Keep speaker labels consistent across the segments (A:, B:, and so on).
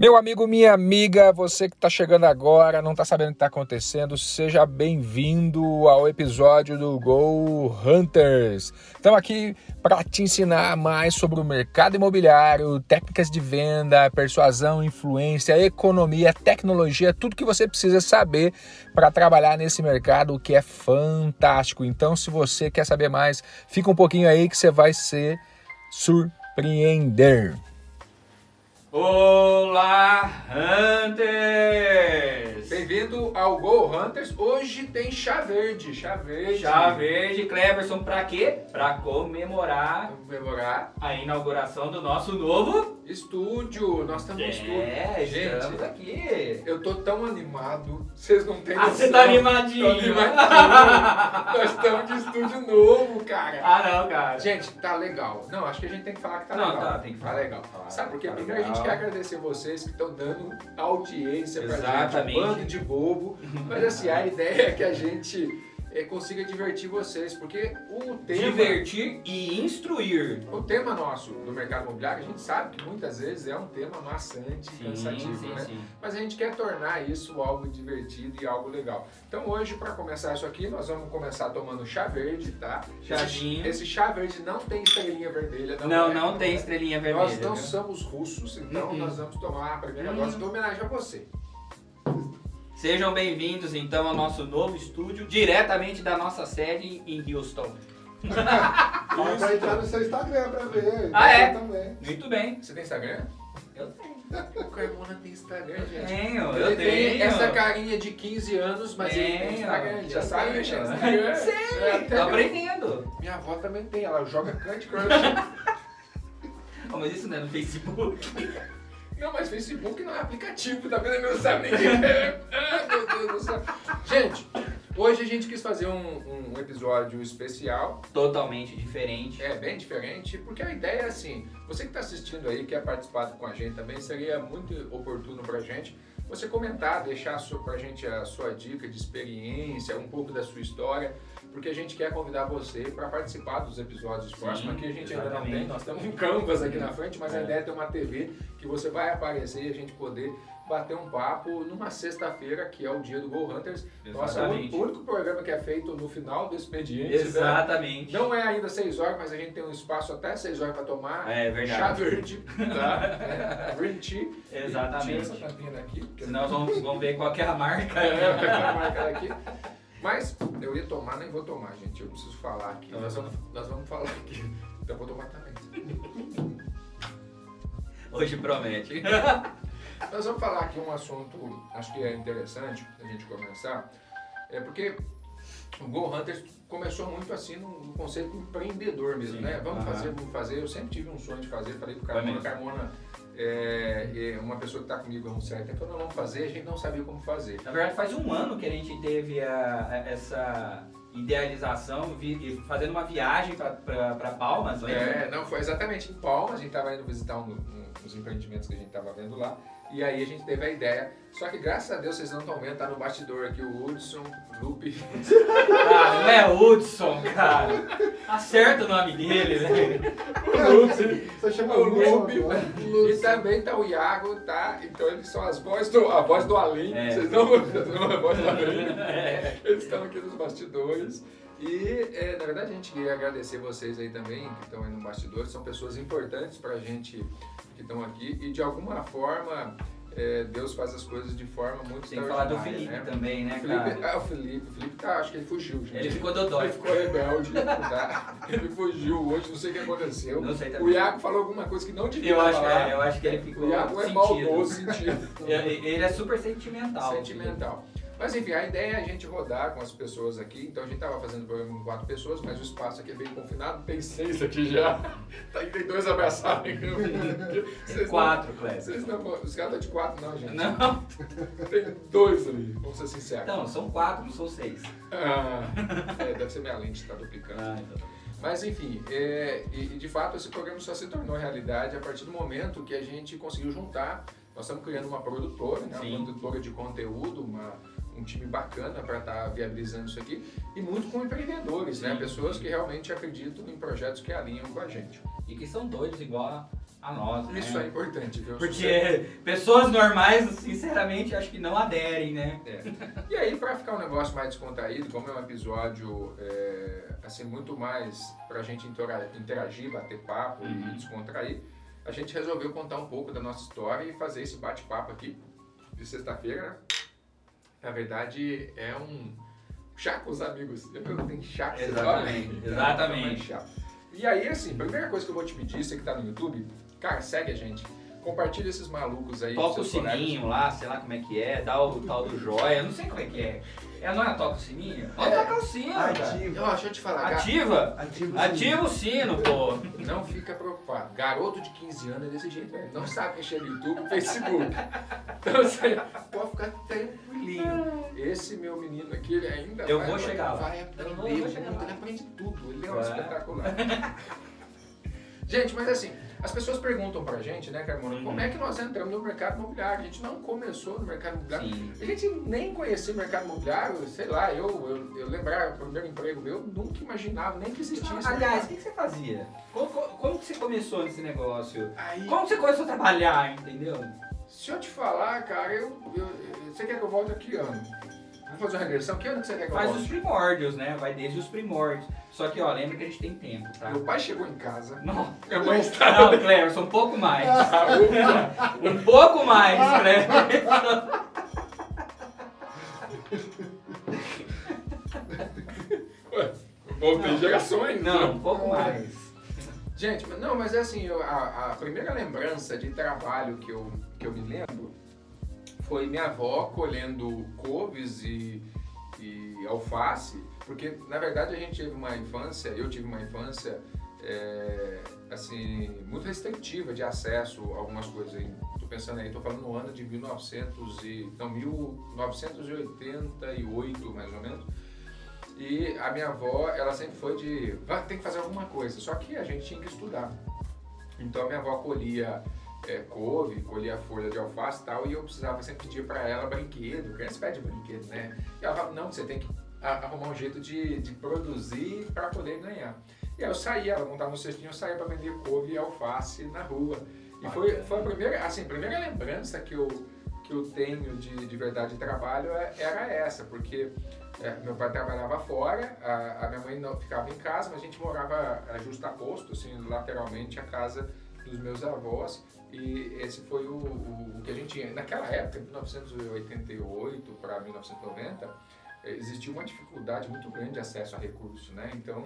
A: Meu amigo, minha amiga, você que está chegando agora, não está sabendo o que está acontecendo, seja bem-vindo ao episódio do Go Hunters. Estamos aqui para te ensinar mais sobre o mercado imobiliário, técnicas de venda, persuasão, influência, economia, tecnologia, tudo que você precisa saber para trabalhar nesse mercado que é fantástico. Então, se você quer saber mais, fica um pouquinho aí que você vai se surpreender.
B: Olá, Hunters!
A: Bem-vindo ao Go Hunters. Hoje tem chá verde, chá verde.
B: Chá verde, Cleverson, pra quê? Pra comemorar
A: Comemorar
B: a inauguração do nosso novo
A: estúdio. Nós estamos no estúdio.
B: É,
A: Gente,
B: estamos aqui.
A: eu tô tão animado. Vocês não têm
B: Ah,
A: noção.
B: você tá animadinho.
A: Tô animadinho. Nós estamos de estúdio novo, cara.
B: Ah, não, cara.
A: Gente, tá legal. Não, acho que a gente tem que falar que tá
B: Não,
A: legal.
B: tá, tem que falar.
A: Tá legal. Sabe por quê?
B: Tá
A: Primeiro a gente
B: legal.
A: quer agradecer vocês que estão dando audiência pra gente. Um bando de bobo. Mas assim, a ideia é que a gente eh, consiga divertir vocês. Porque o tema...
B: Divertir e instruir.
A: O tema nosso do mercado imobiliário, a gente sabe que muitas vezes é um tema maçante,
B: Sim,
A: cansativo,
B: sim,
A: né?
B: sim.
A: Mas a gente quer tornar isso algo divertido e algo legal. Então hoje, para começar isso aqui, nós vamos começar tomando chá verde, tá?
B: Chazinho.
A: Esse, esse chá verde não tem estrelinha vermelha. Não,
B: Não,
A: é,
B: não tem
A: é.
B: estrelinha vermelha.
A: Nós não
B: viu?
A: somos russos, então
B: Uhum.
A: nós vamos tomar a primeira
B: Uhum.
A: dose de homenagem a você.
B: Sejam bem-vindos então ao nosso novo estúdio, diretamente da nossa sede em Houston.
C: Fala pra entrar no seu Instagram pra ver.
B: Ah, é?
C: Também.
B: Muito bem.
A: Você tem Instagram?
B: Eu tenho.
A: O Carmona tem Instagram, gente.
B: Tenho,
A: Ele
B: eu
A: tem
B: tenho.
A: essa carinha de 15 anos, mas ele tem
B: Tenho,
A: Instagram, já sabe
B: tenho.
A: mexer no Instagram.
B: Sei,
A: É,
B: tô aprendendo.
A: Minha avó também tem, ela joga Candy Crush.
B: Oh, mas isso não é no Facebook.
A: Não, mas Facebook não é aplicativo, tá vendo? Não sabe é. Ah, meu Deus do céu. Gente, hoje a gente quis fazer um, um episódio especial.
B: Totalmente diferente.
A: É bem diferente, porque a ideia é assim: você que está assistindo aí, quer participar com a gente também, seria muito oportuno pra gente você comentar, deixar a sua, pra gente a sua dica de experiência, um pouco da sua história, porque a gente quer convidar você para participar dos episódios próximos. Aqui a gente ainda não tem,
B: exatamente.
A: nós temos um canvas aqui na frente, mas a
B: É.
A: ideia é ter uma TV que você vai aparecer e a gente poder bater um papo numa sexta-feira, que é o dia do Go Hunters. Nossa, é o
B: Exatamente.
A: único programa que é feito no final do expediente. né?
B: Exatamente.
A: Não é ainda 6 horas, mas a gente tem um espaço até 6 horas para tomar.
B: É verdade.
A: Chá verde, tá? É, green tea. Tira
B: Exatamente.
A: essa tampinha daqui.
B: Senão nós vamos, vamos ver qual que é a marca.
A: É, vai ficar marcada aqui. Mas eu ia tomar, nem vou tomar, gente. Eu preciso falar aqui. Nós vamos, nós vamos falar aqui. Então eu vou tomar também.
B: Hoje promete.
A: Nós vamos falar aqui um assunto, acho que é interessante a gente começar. É porque o Go Hunters começou muito assim no, no conceito empreendedor mesmo,
B: Sim.
A: né? Vamos
B: Aham.
A: fazer, vamos fazer. Eu sempre tive um sonho de fazer, falei pro Carmona. Carmona é, uma pessoa que está comigo há um certo tempo, falou, não, vamos fazer, a gente não sabia como fazer.
B: Na verdade, faz um ano que a gente teve a- a- essa idealização, vi- fazendo uma viagem para Palmas, lembra?
A: É, não, foi exatamente em Palmas, a gente estava indo visitar um, um, uns empreendimentos que a gente estava vendo lá, e aí a gente teve a ideia. Só que graças a Deus vocês não estão vendo, tá no bastidor aqui o Hudson, Lupe.
B: Ah, não é Hudson, cara. Acerta o nome dele, né?
C: Você chama
A: O Lupe e também tá o Iago, tá? Então eles são as vozes do, a voz do Além,
B: É.
A: vocês não a voz do Além.
B: É.
A: Eles estão aqui nos bastidores. E, é, na verdade, a gente queria agradecer vocês aí também, que estão aí no bastidores. São pessoas importantes pra gente que estão aqui. E, de alguma forma, é, Deus faz as coisas de forma muito
B: Tem que falar do Felipe
A: né?
B: também, né,
A: Felipe,
B: cara?
A: ah, o Felipe, o Felipe tá, acho que ele fugiu, gente.
B: Ele ficou dodói.
A: Ele ficou rebelde, tá? Ele fugiu hoje, não sei o que aconteceu.
B: Não sei
A: O
B: também.
A: Iago falou alguma coisa que não devia
B: Eu acho,
A: falar.
B: é, eu acho que ele ficou
A: O Iago é maldoso sentido.
B: Ele ele é super sentimental.
A: Sentimental. Mas enfim, a ideia é a gente rodar com as pessoas aqui. Então a gente tava fazendo o programa com quatro pessoas, mas o espaço aqui é bem confinado. Tem seis aqui já. Tá, tem dois abraçados. Vocês não-
B: Quatro, Cléber.
A: Não, os caras estão de quatro, não, gente.
B: Não,
A: Tem dois ali, vamos ser sinceros.
B: então, são quatro, não são seis.
A: Ah, é, deve ser minha lente, tá duplicando.
B: Ah, então.
A: Mas enfim, é, e, de fato esse programa só se tornou realidade a partir do momento que a gente conseguiu juntar. Nós estamos criando uma produtora, né, uma produtora de conteúdo, uma, um time bacana para estar viabilizando isso aqui, e muito com empreendedores, né?
B: Sim.
A: Pessoas que realmente acreditam em projetos que alinham com a gente.
B: E que são doidos igual a, Anota.
A: Isso
B: né?
A: é importante, viu?
B: Porque pessoas normais, sinceramente, acho que não aderem, né?
A: É. E aí, para ficar um negócio mais descontraído, como é um episódio é, assim muito mais pra gente intora- interagir, bater papo
B: Uhum.
A: e descontrair, a gente resolveu contar um pouco da nossa história e fazer esse bate-papo aqui de sexta-feira. né? Na verdade, é um chá com os amigos. Quando tem chá com
B: Exatamente,
A: amigos?
B: exatamente.
A: E aí, assim, primeira coisa que eu vou te pedir, você que tá no YouTube, cara, segue a gente. Compartilha esses malucos aí.
B: Toca o
A: seus colegas.
B: sininho lá, sei lá como é que é, dá o tal do joia, eu não sei como é que é. É, não é toca o sininho? Pode
A: É.
B: tocar o sino, cara.
C: Ativa.
A: Ó, deixa eu te falar, cara.
B: Ativa?
C: Ativa. o
B: Ativa o sino, pô.
A: Não fica preocupado. Garoto de 15 anos é desse jeito, velho. Não sabe mexer no YouTube e Facebook. Então, assim, pode ficar tranquilinho. Esse meu menino aqui, ele ainda
B: Eu
A: vai,
B: vou
A: vai-
B: chegar lá.
A: vai
B: Eu
A: aprender
B: eu vou chegar lá.
A: Ele aprende tudo. Ele é um
B: Vai.
A: espetacular. Gente, mas assim, as pessoas perguntam pra gente, né, Carmona,
B: Uhum.
A: como é que nós entramos no mercado imobiliário? A gente não começou no mercado imobiliário.
B: Sim.
A: A gente nem conhecia o mercado imobiliário, sei lá, eu, eu, eu lembrar o primeiro emprego meu, nunca imaginava nem que existisse.
B: Aliás, o que que você fazia? Como, como- como que você começou nesse negócio?
A: Aí,
B: Como você começou a trabalhar, entendeu?
A: Se eu te falar, cara, eu, eu- você quer que eu volte a que ano? Vamos fazer uma regressão? Que ano que você quer que eu
B: Faz os primórdios, né? Vai desde os primórdios. Só que, ó, lembra que a gente tem tempo, tá?
A: Meu pai chegou em casa,
B: Não,
A: minha mãe estava...
B: não Cleverson, um pouco mais. Um pouco mais, Cleverson.
A: Ué, voltei gerações.
B: Não,
A: né?
B: um pouco mais.
A: Gente, não, mas é assim, eu- a, a primeira lembrança de trabalho que eu, que eu me lembro foi minha avó colhendo couves e, e alface, porque na verdade a gente teve uma infância, eu tive uma infância é, assim, muito restritiva de acesso a algumas coisas. Tô pensando aí, tô falando no ano de 1900 e, não, 1988 mais ou menos. E a minha avó, ela sempre foi de, "Vai, tem que fazer alguma coisa, só que a gente tinha que estudar. Então a minha avó colhia é, couve, colhia folha de alface e tal, e eu precisava sempre pedir para ela brinquedo, criança pede brinquedo, né? E ela falava, não, você tem que arrumar um jeito de, de produzir para poder ganhar. E aí eu saía, ela montava um cestinho, eu saía para vender couve e alface na rua. E foi, foi a primeira, assim, a primeira lembrança que eu, que eu tenho de, de verdade de trabalho é- era essa, porque é, meu pai trabalhava fora, a, a minha mãe não ficava em casa, mas a gente morava é, justaposto, assim, lateralmente à casa dos meus avós. E esse foi o, o, o que a gente tinha. Naquela época, 1988 para 1990, eh, existia uma dificuldade muito grande de acesso a recursos, né? Então,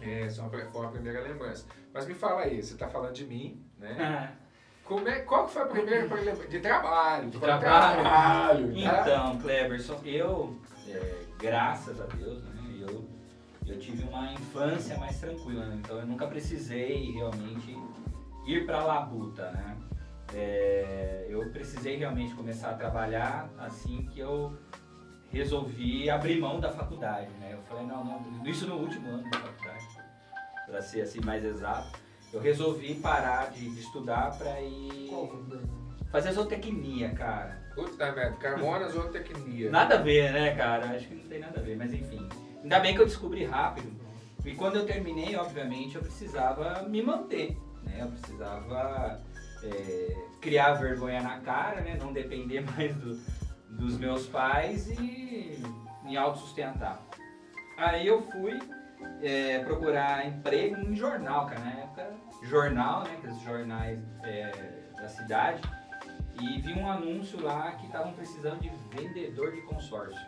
A: é, essa foi uma primeira lembrança. Mas me fala aí, você está falando de mim, né? Como é, qual que foi a primeira lembrança? De trabalho.
B: De
A: Tô falando
B: trabalho.
A: trabalho, tá?
B: Então, Cleverson, eu, é, graças a Deus, né, eu, eu tive uma infância mais tranquila, né? então eu nunca precisei realmente ir para a labuta, né? É, eu precisei realmente começar a trabalhar assim que eu resolvi abrir mão da faculdade, né? Eu falei, não, não, isso no último ano da faculdade, para ser assim mais exato. Eu resolvi parar de, de estudar para ir fazer zootecnia, cara.
A: Puta merda, Carmona zootecnia.
B: Nada a ver, né, cara? Acho que não tem nada a ver, mas enfim. Ainda bem que eu descobri rápido. E quando eu terminei, obviamente, eu precisava me manter, né? Eu precisava é, criar vergonha na cara, né? Não depender mais do- dos meus pais e me autossustentar. Aí eu fui é, procurar emprego em jornal, cara. Na época, jornal, né? Aqueles jornais é, da cidade. E vi um anúncio lá que estavam precisando de vendedor de consórcio.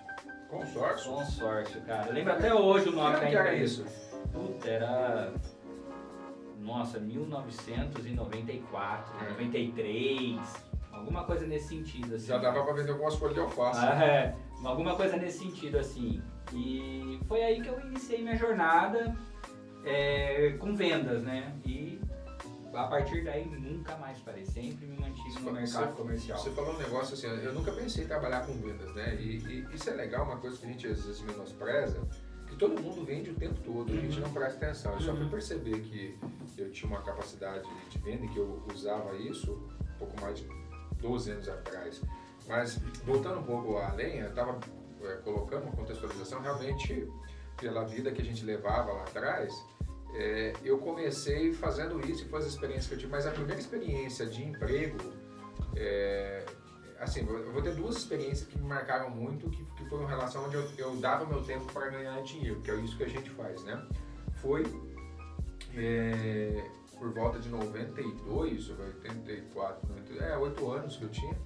A: Consórcio?
B: Consórcio, cara. Eu lembro até hoje o nome
A: que era isso?
B: Puta, era. Nossa, 1994,
A: É.
B: 93, alguma coisa nesse sentido, assim.
A: Já dava pra vender algumas folhas de alface.
B: Ah, é, alguma coisa nesse sentido, assim. E foi aí que eu iniciei minha jornada é, com vendas, né? E a partir daí nunca mais parei. Sempre me mantive no mercado comercial.
A: Você falou um negócio assim, eu nunca pensei em trabalhar com vendas, né? E, e isso é legal, uma coisa que a gente às vezes menospreza, que todo mundo vende o tempo todo, a gente
B: Uhum.
A: não presta atenção. Eu só fui
B: Uhum.
A: perceber que eu tinha uma capacidade de venda e que eu usava isso um pouco mais de 12 anos atrás. Mas voltando um pouco além, eu estava colocando uma contextualização realmente pela vida que a gente levava lá atrás. é, eu comecei fazendo isso e foi as experiências que eu tive, mas a primeira experiência de emprego, é, assim, eu vou ter duas experiências que me marcaram muito, que, que foi uma relação onde eu, eu dava meu tempo para ganhar dinheiro, que é isso que a gente faz, né? Foi é, por volta de 92, 84, 90, é, 8 anos que eu tinha,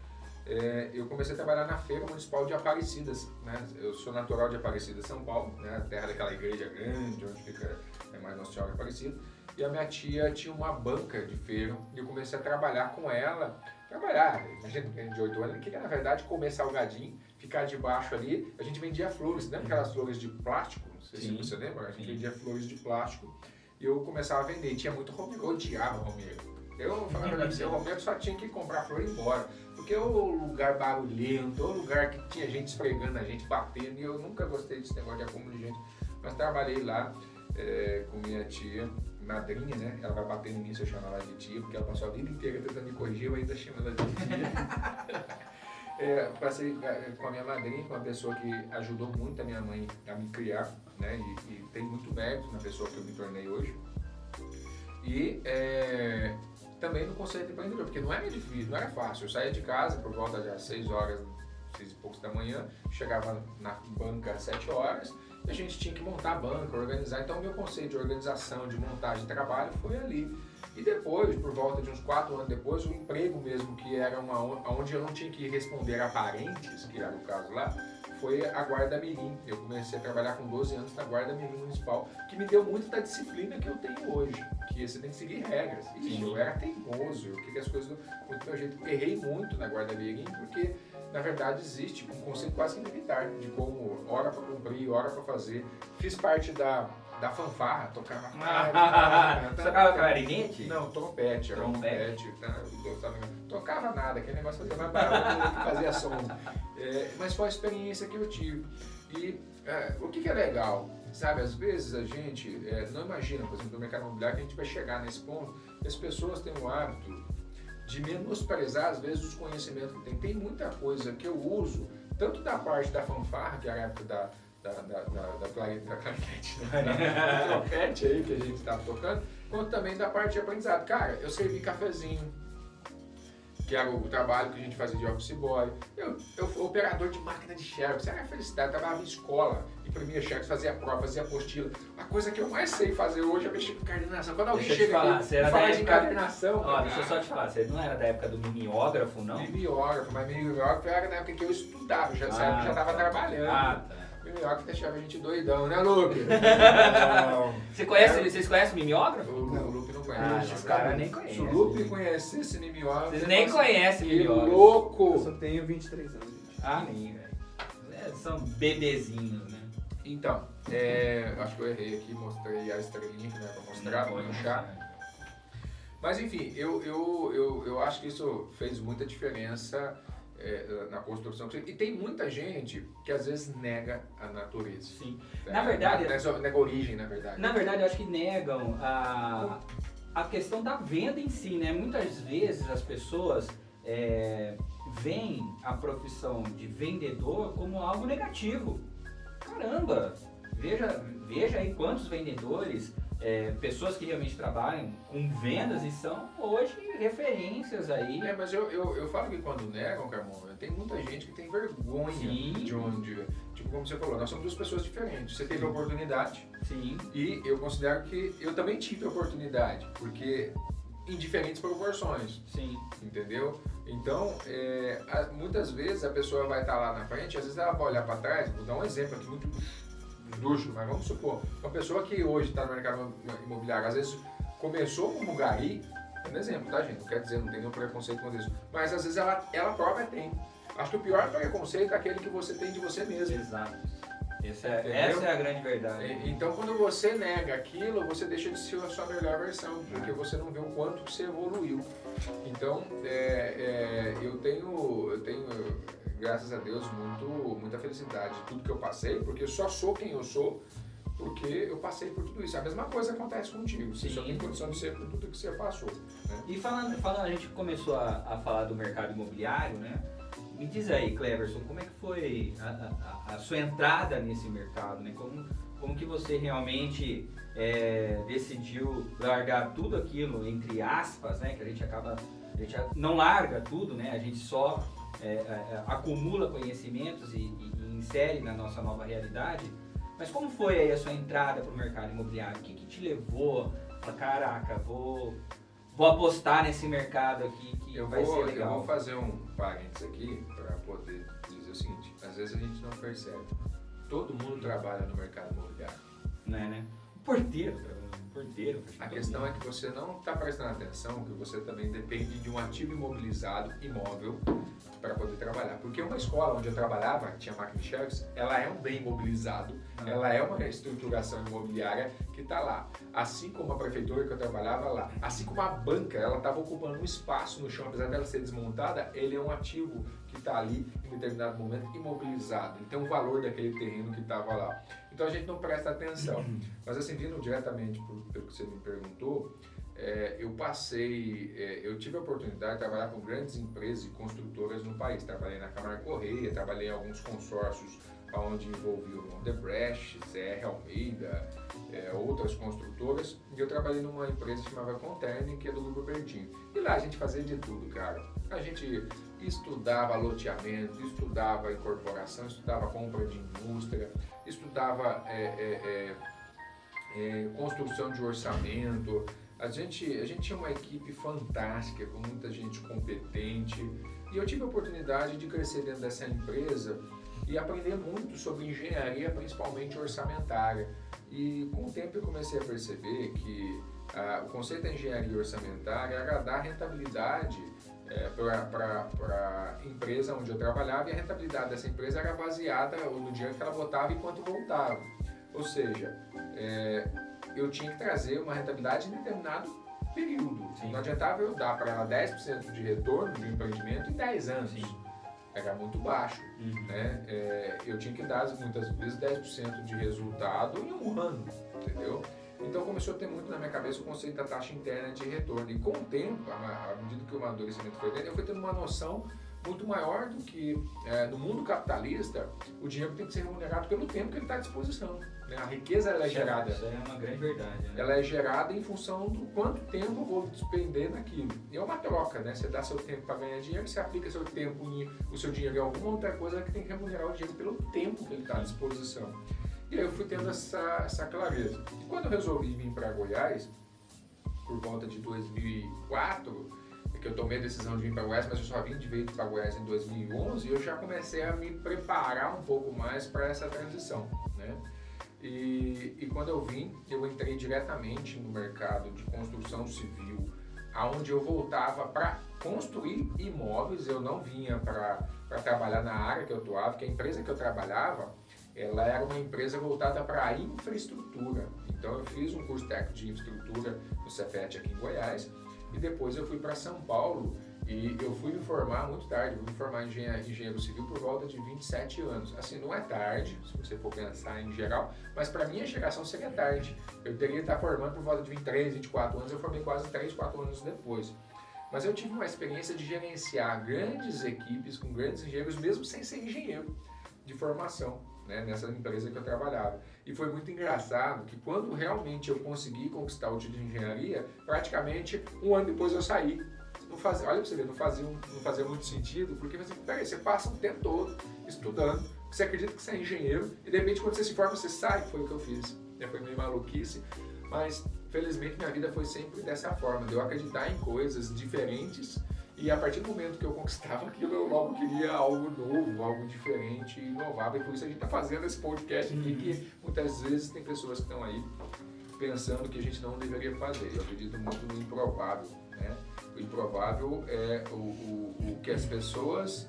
A: é, eu comecei a trabalhar na Feira Municipal de Aparecidas. Né? Eu sou natural de Aparecida, São Paulo, né? terra daquela igreja grande, onde fica é mais Nossa Senhora Aparecida. E a minha tia tinha uma banca de feira e eu comecei a trabalhar com ela. Trabalhar, imagina, de 8 anos, ele queria na verdade comer salgadinho, ficar debaixo ali. A gente vendia flores, lembra aquelas flores de plástico? Não sei Sim. se você lembra, a gente vendia flores de plástico e eu começava a vender. Tinha muito Romero, eu odiava Romero. Eu, falava a verdade, o Romero só tinha que comprar flor e ir embora. Porque o lugar barulhento, o lugar que tinha gente esfregando a gente, batendo, e eu nunca gostei desse negócio de acúmulo de gente. Mas trabalhei lá é, com minha tia, madrinha, né? Ela vai bater em mim se eu chamar ela de tia, porque ela passou a vida inteira tentando me corrigir, eu ainda chamo ela de tia. é, passei é, com a minha madrinha, com uma pessoa que ajudou muito a minha mãe a me criar, né? E, e tem muito mérito na pessoa que eu me tornei hoje. E é, também no conceito empreendedor, porque não era difícil, não era fácil. Eu saía de casa por volta de 6 horas, 6 e poucos da manhã, chegava na banca às 7 horas, e a gente tinha que montar a banca, organizar. Então, meu conceito de organização, de montagem de trabalho foi ali. E depois, por volta de uns 4 anos depois, o emprego mesmo, que era uma onde eu não tinha que responder a parentes, que era o caso lá, foi a Guarda Mirim. Eu comecei a trabalhar com 12 anos na Guarda Mirim Municipal, que me deu muito da disciplina que eu tenho hoje, que você tem que seguir regras. E eu era teimoso, eu queria as coisas do muito meu jeito. Errei muito na Guarda Mirim, porque na verdade existe um conceito quase militar, de como hora para cumprir, hora para fazer. Fiz parte da da fanfarra, tocava
B: Você tocava clarinete?
A: Não, trompete, era trompete. Tá, tocava nada, aquele negócio fazia mais barulho que fazia som. É, mas foi a experiência que eu tive. E é, o que, que, é legal? Sabe, às vezes a gente é, não imagina, por exemplo, no mercado imobiliário, que a gente vai chegar nesse ponto, as pessoas têm o hábito de menosprezar, às vezes, os conhecimentos que tem. Tem muita coisa que eu uso, tanto da parte da fanfarra, que é a época da da, da, da, da, clarinete, da clarinete, da, trompete aí que a gente estava tocando, quanto também da parte de aprendizado. Cara, eu servi cafezinho, que era o trabalho que a gente fazia de office boy. Eu, eu fui operador de máquina de xerox, era felicidade, eu trabalhava em escola, imprimia xerox, fazia prova, fazia apostila. A coisa que eu mais sei fazer hoje é mexer com coordenação. Quando alguém
B: deixa
A: chega
B: falar,
A: aqui
B: e
A: fala
B: de
A: encadernação...
B: Ó, deixa eu só te falar, você não era da época do mimeógrafo, não?
A: Mimeógrafo, mas mimeógrafo era na época que eu estudava, já, ah, já estava tá. trabalhando. Ah, tá. Mimeógrafo deixava a gente doidão, né, Lupe?
B: Você conhece, vocês conhecem o mimeógrafo?
A: Não conhece.
B: Ah, os caras nem conhecem.
A: Se o Lupe conhecesse mimeógrafo...
B: Vocês nem conhecem mimeógrafo.
A: louco!
C: Eu só tenho 23 anos.
B: Ah, nem, velho. É, são bebezinhos, né?
A: Então, é, acho que eu errei aqui, mostrei a estrelinha que não é pra mostrar, pra puxar. Mas enfim, eu, eu, eu, eu acho que isso fez muita diferença é, na construção. E tem muita gente que às vezes nega a natureza.
B: Sim. É, na verdade.
A: Nega, nega a origem, na verdade.
B: Na verdade, eu acho que negam a, a questão da venda em si, né? Muitas vezes as pessoas é, veem a profissão de vendedor como algo negativo. Caramba! Veja, veja aí quantos vendedores é, pessoas que realmente trabalham com vendas e são hoje referências aí.
A: É, mas eu, eu, eu falo que quando negam, Carmona, tem muita gente que tem vergonha Sim. de onde. Tipo, como você falou, nós somos duas pessoas diferentes. Você teve a oportunidade.
B: Sim.
A: E eu considero que eu também tive a oportunidade, porque em diferentes proporções.
B: Sim.
A: Entendeu? Então, é, muitas vezes a pessoa vai estar lá na frente, às vezes ela vai olhar para trás, vou dar um exemplo aqui muito luxo, mas vamos supor, uma pessoa que hoje está no mercado imobiliário, às vezes começou como gari, é um exemplo, tá gente? Não quer dizer, não tem nenhum preconceito com isso, mas às vezes ela, ela própria tem. Acho que o pior preconceito é aquele que você tem de você mesmo.
B: Exato. Essa é, essa é a grande verdade.
A: Então, quando você nega aquilo, você deixa de ser a sua melhor versão, porque você não vê o quanto você evoluiu. Então, é, é, eu tenho, eu tenho graças a Deus, muito, muita felicidade de tudo que eu passei, porque eu só sou quem eu sou porque eu passei por tudo isso. A mesma coisa acontece contigo. Você Sim. só tem condição de ser por tudo que você passou. Né?
B: E falando, falando, a gente começou a, a, falar do mercado imobiliário, né? Me diz aí, Cleverson, como é que foi a, a, a sua entrada nesse mercado, né? Como, Como que você realmente é, decidiu largar tudo aquilo, entre aspas, né? Que a gente acaba, a gente não larga tudo, né? A gente só é, é, acumula conhecimentos e, e, e, insere na nossa nova realidade. Mas como foi aí a sua entrada para o mercado imobiliário? O que, que te levou a caraca, vou, vou apostar nesse mercado aqui que
A: eu
B: vai
A: vou,
B: ser legal?
A: Eu vou fazer um parênteses aqui para poder dizer o seguinte, às vezes a gente não percebe. Todo mundo trabalha no mercado imobiliário.
B: Não é, né? Porteiro, porteiro.
A: A questão é que você não está prestando atenção que você também depende de um ativo imobilizado, imóvel, para poder trabalhar. Porque uma escola onde eu trabalhava, tinha máquina de xerox, ela é um bem imobilizado, ah. ela é uma estruturação imobiliária que está lá. Assim como a prefeitura que eu trabalhava lá, assim como a banca, ela estava ocupando um espaço no chão, apesar dela ser desmontada, ele é um ativo que está ali em determinado momento imobilizado. Então o valor daquele terreno que estava lá. Então a gente não presta atenção. Mas assim, vindo diretamente pelo que você me perguntou, é, eu passei, é, eu tive a oportunidade de trabalhar com grandes empresas e construtoras no país. Trabalhei na Câmara Correia, trabalhei em alguns consórcios onde envolviam Odebrecht, CR Almeida, é, outras construtoras. E eu trabalhei numa empresa chamada Conterne, que é do Grupo Verdinho. E lá a gente fazia de tudo, cara. A gente estudava loteamento, estudava incorporação, estudava compra de indústria, estudava é, é, é, é construção de orçamento, a gente, a gente tinha uma equipe fantástica, com muita gente competente, e eu tive a oportunidade de crescer dentro dessa empresa e aprender muito sobre engenharia, principalmente orçamentária. E com o tempo eu comecei a perceber que ah, o conceito da engenharia orçamentária era dar rentabilidade é, para a empresa onde eu trabalhava e a rentabilidade dessa empresa era baseada no dinheiro que ela botava e quanto voltava. Ou seja, é, eu tinha que trazer uma rentabilidade em determinado período. Sim. Não adiantava eu dar para ela 10% de retorno de empreendimento em 10 anos. Sim. Era muito baixo. Uhum. Né? É, eu tinha que dar muitas vezes 10% de resultado em um ano, entendeu? Então começou a ter muito na minha cabeça o conceito da taxa interna de retorno. E com o tempo, à medida que o amadurecimento foi dentro, eu fui tendo uma noção muito maior do que é, no mundo capitalista, o dinheiro tem que ser remunerado pelo tempo que ele está à disposição. Né? A riqueza ela é gerada.
B: Isso é uma grande verdade. Né?
A: Ela é gerada em função do quanto tempo eu vou despender naquilo. E é uma troca, né? Você dá seu tempo para ganhar dinheiro, você aplica seu tempo em, o seu dinheiro em alguma outra coisa que tem que remunerar o dinheiro pelo tempo que ele está à disposição. E aí eu fui tendo essa, essa clareza. E quando eu resolvi vir para Goiás, por volta de 2004, é que eu tomei a decisão de vir para Goiás, mas eu só vim de vez para Goiás em 2011 e eu já comecei a me preparar um pouco mais para essa transição, né? E, e, quando eu vim, eu entrei diretamente no mercado de construção civil, aonde eu voltava para construir imóveis, eu não vinha para trabalhar na área que eu atuava, que a empresa que eu trabalhava, ela era uma empresa voltada para a infraestrutura. Então eu fiz um curso técnico de infraestrutura no Cefet aqui em Goiás, e depois eu fui para São Paulo e eu fui me formar muito tarde, fui me formar em engenheiro, engenheiro civil por volta de 27 anos. Assim, não é tarde, se você for pensar em geral, mas para minha geração seria tarde. Eu teria que estar formando por volta de 23, 24 anos, eu formei quase 3, 4 anos depois. Mas eu tive uma experiência de gerenciar grandes equipes com grandes engenheiros, mesmo sem ser engenheiro de formação né, nessa empresa que eu trabalhava. E foi muito engraçado que quando realmente eu consegui conquistar o título de engenharia, praticamente um ano depois eu saí. Não fazia, olha para você ver, não fazia, não fazia muito sentido, porque você, peraí, você passa o tempo todo estudando, você acredita que você é engenheiro, e de repente quando você se forma, você sai, foi o que eu fiz. Foi meio maluquice, mas felizmente minha vida foi sempre dessa forma, de eu acreditar em coisas diferentes e a partir do momento que eu conquistava aquilo, eu logo queria algo novo, algo diferente, inovável. E por isso a gente está fazendo esse podcast aqui, que muitas vezes tem pessoas que estão aí pensando que a gente não deveria fazer. Eu acredito muito no improvável. Né? O improvável é o, o, o que as pessoas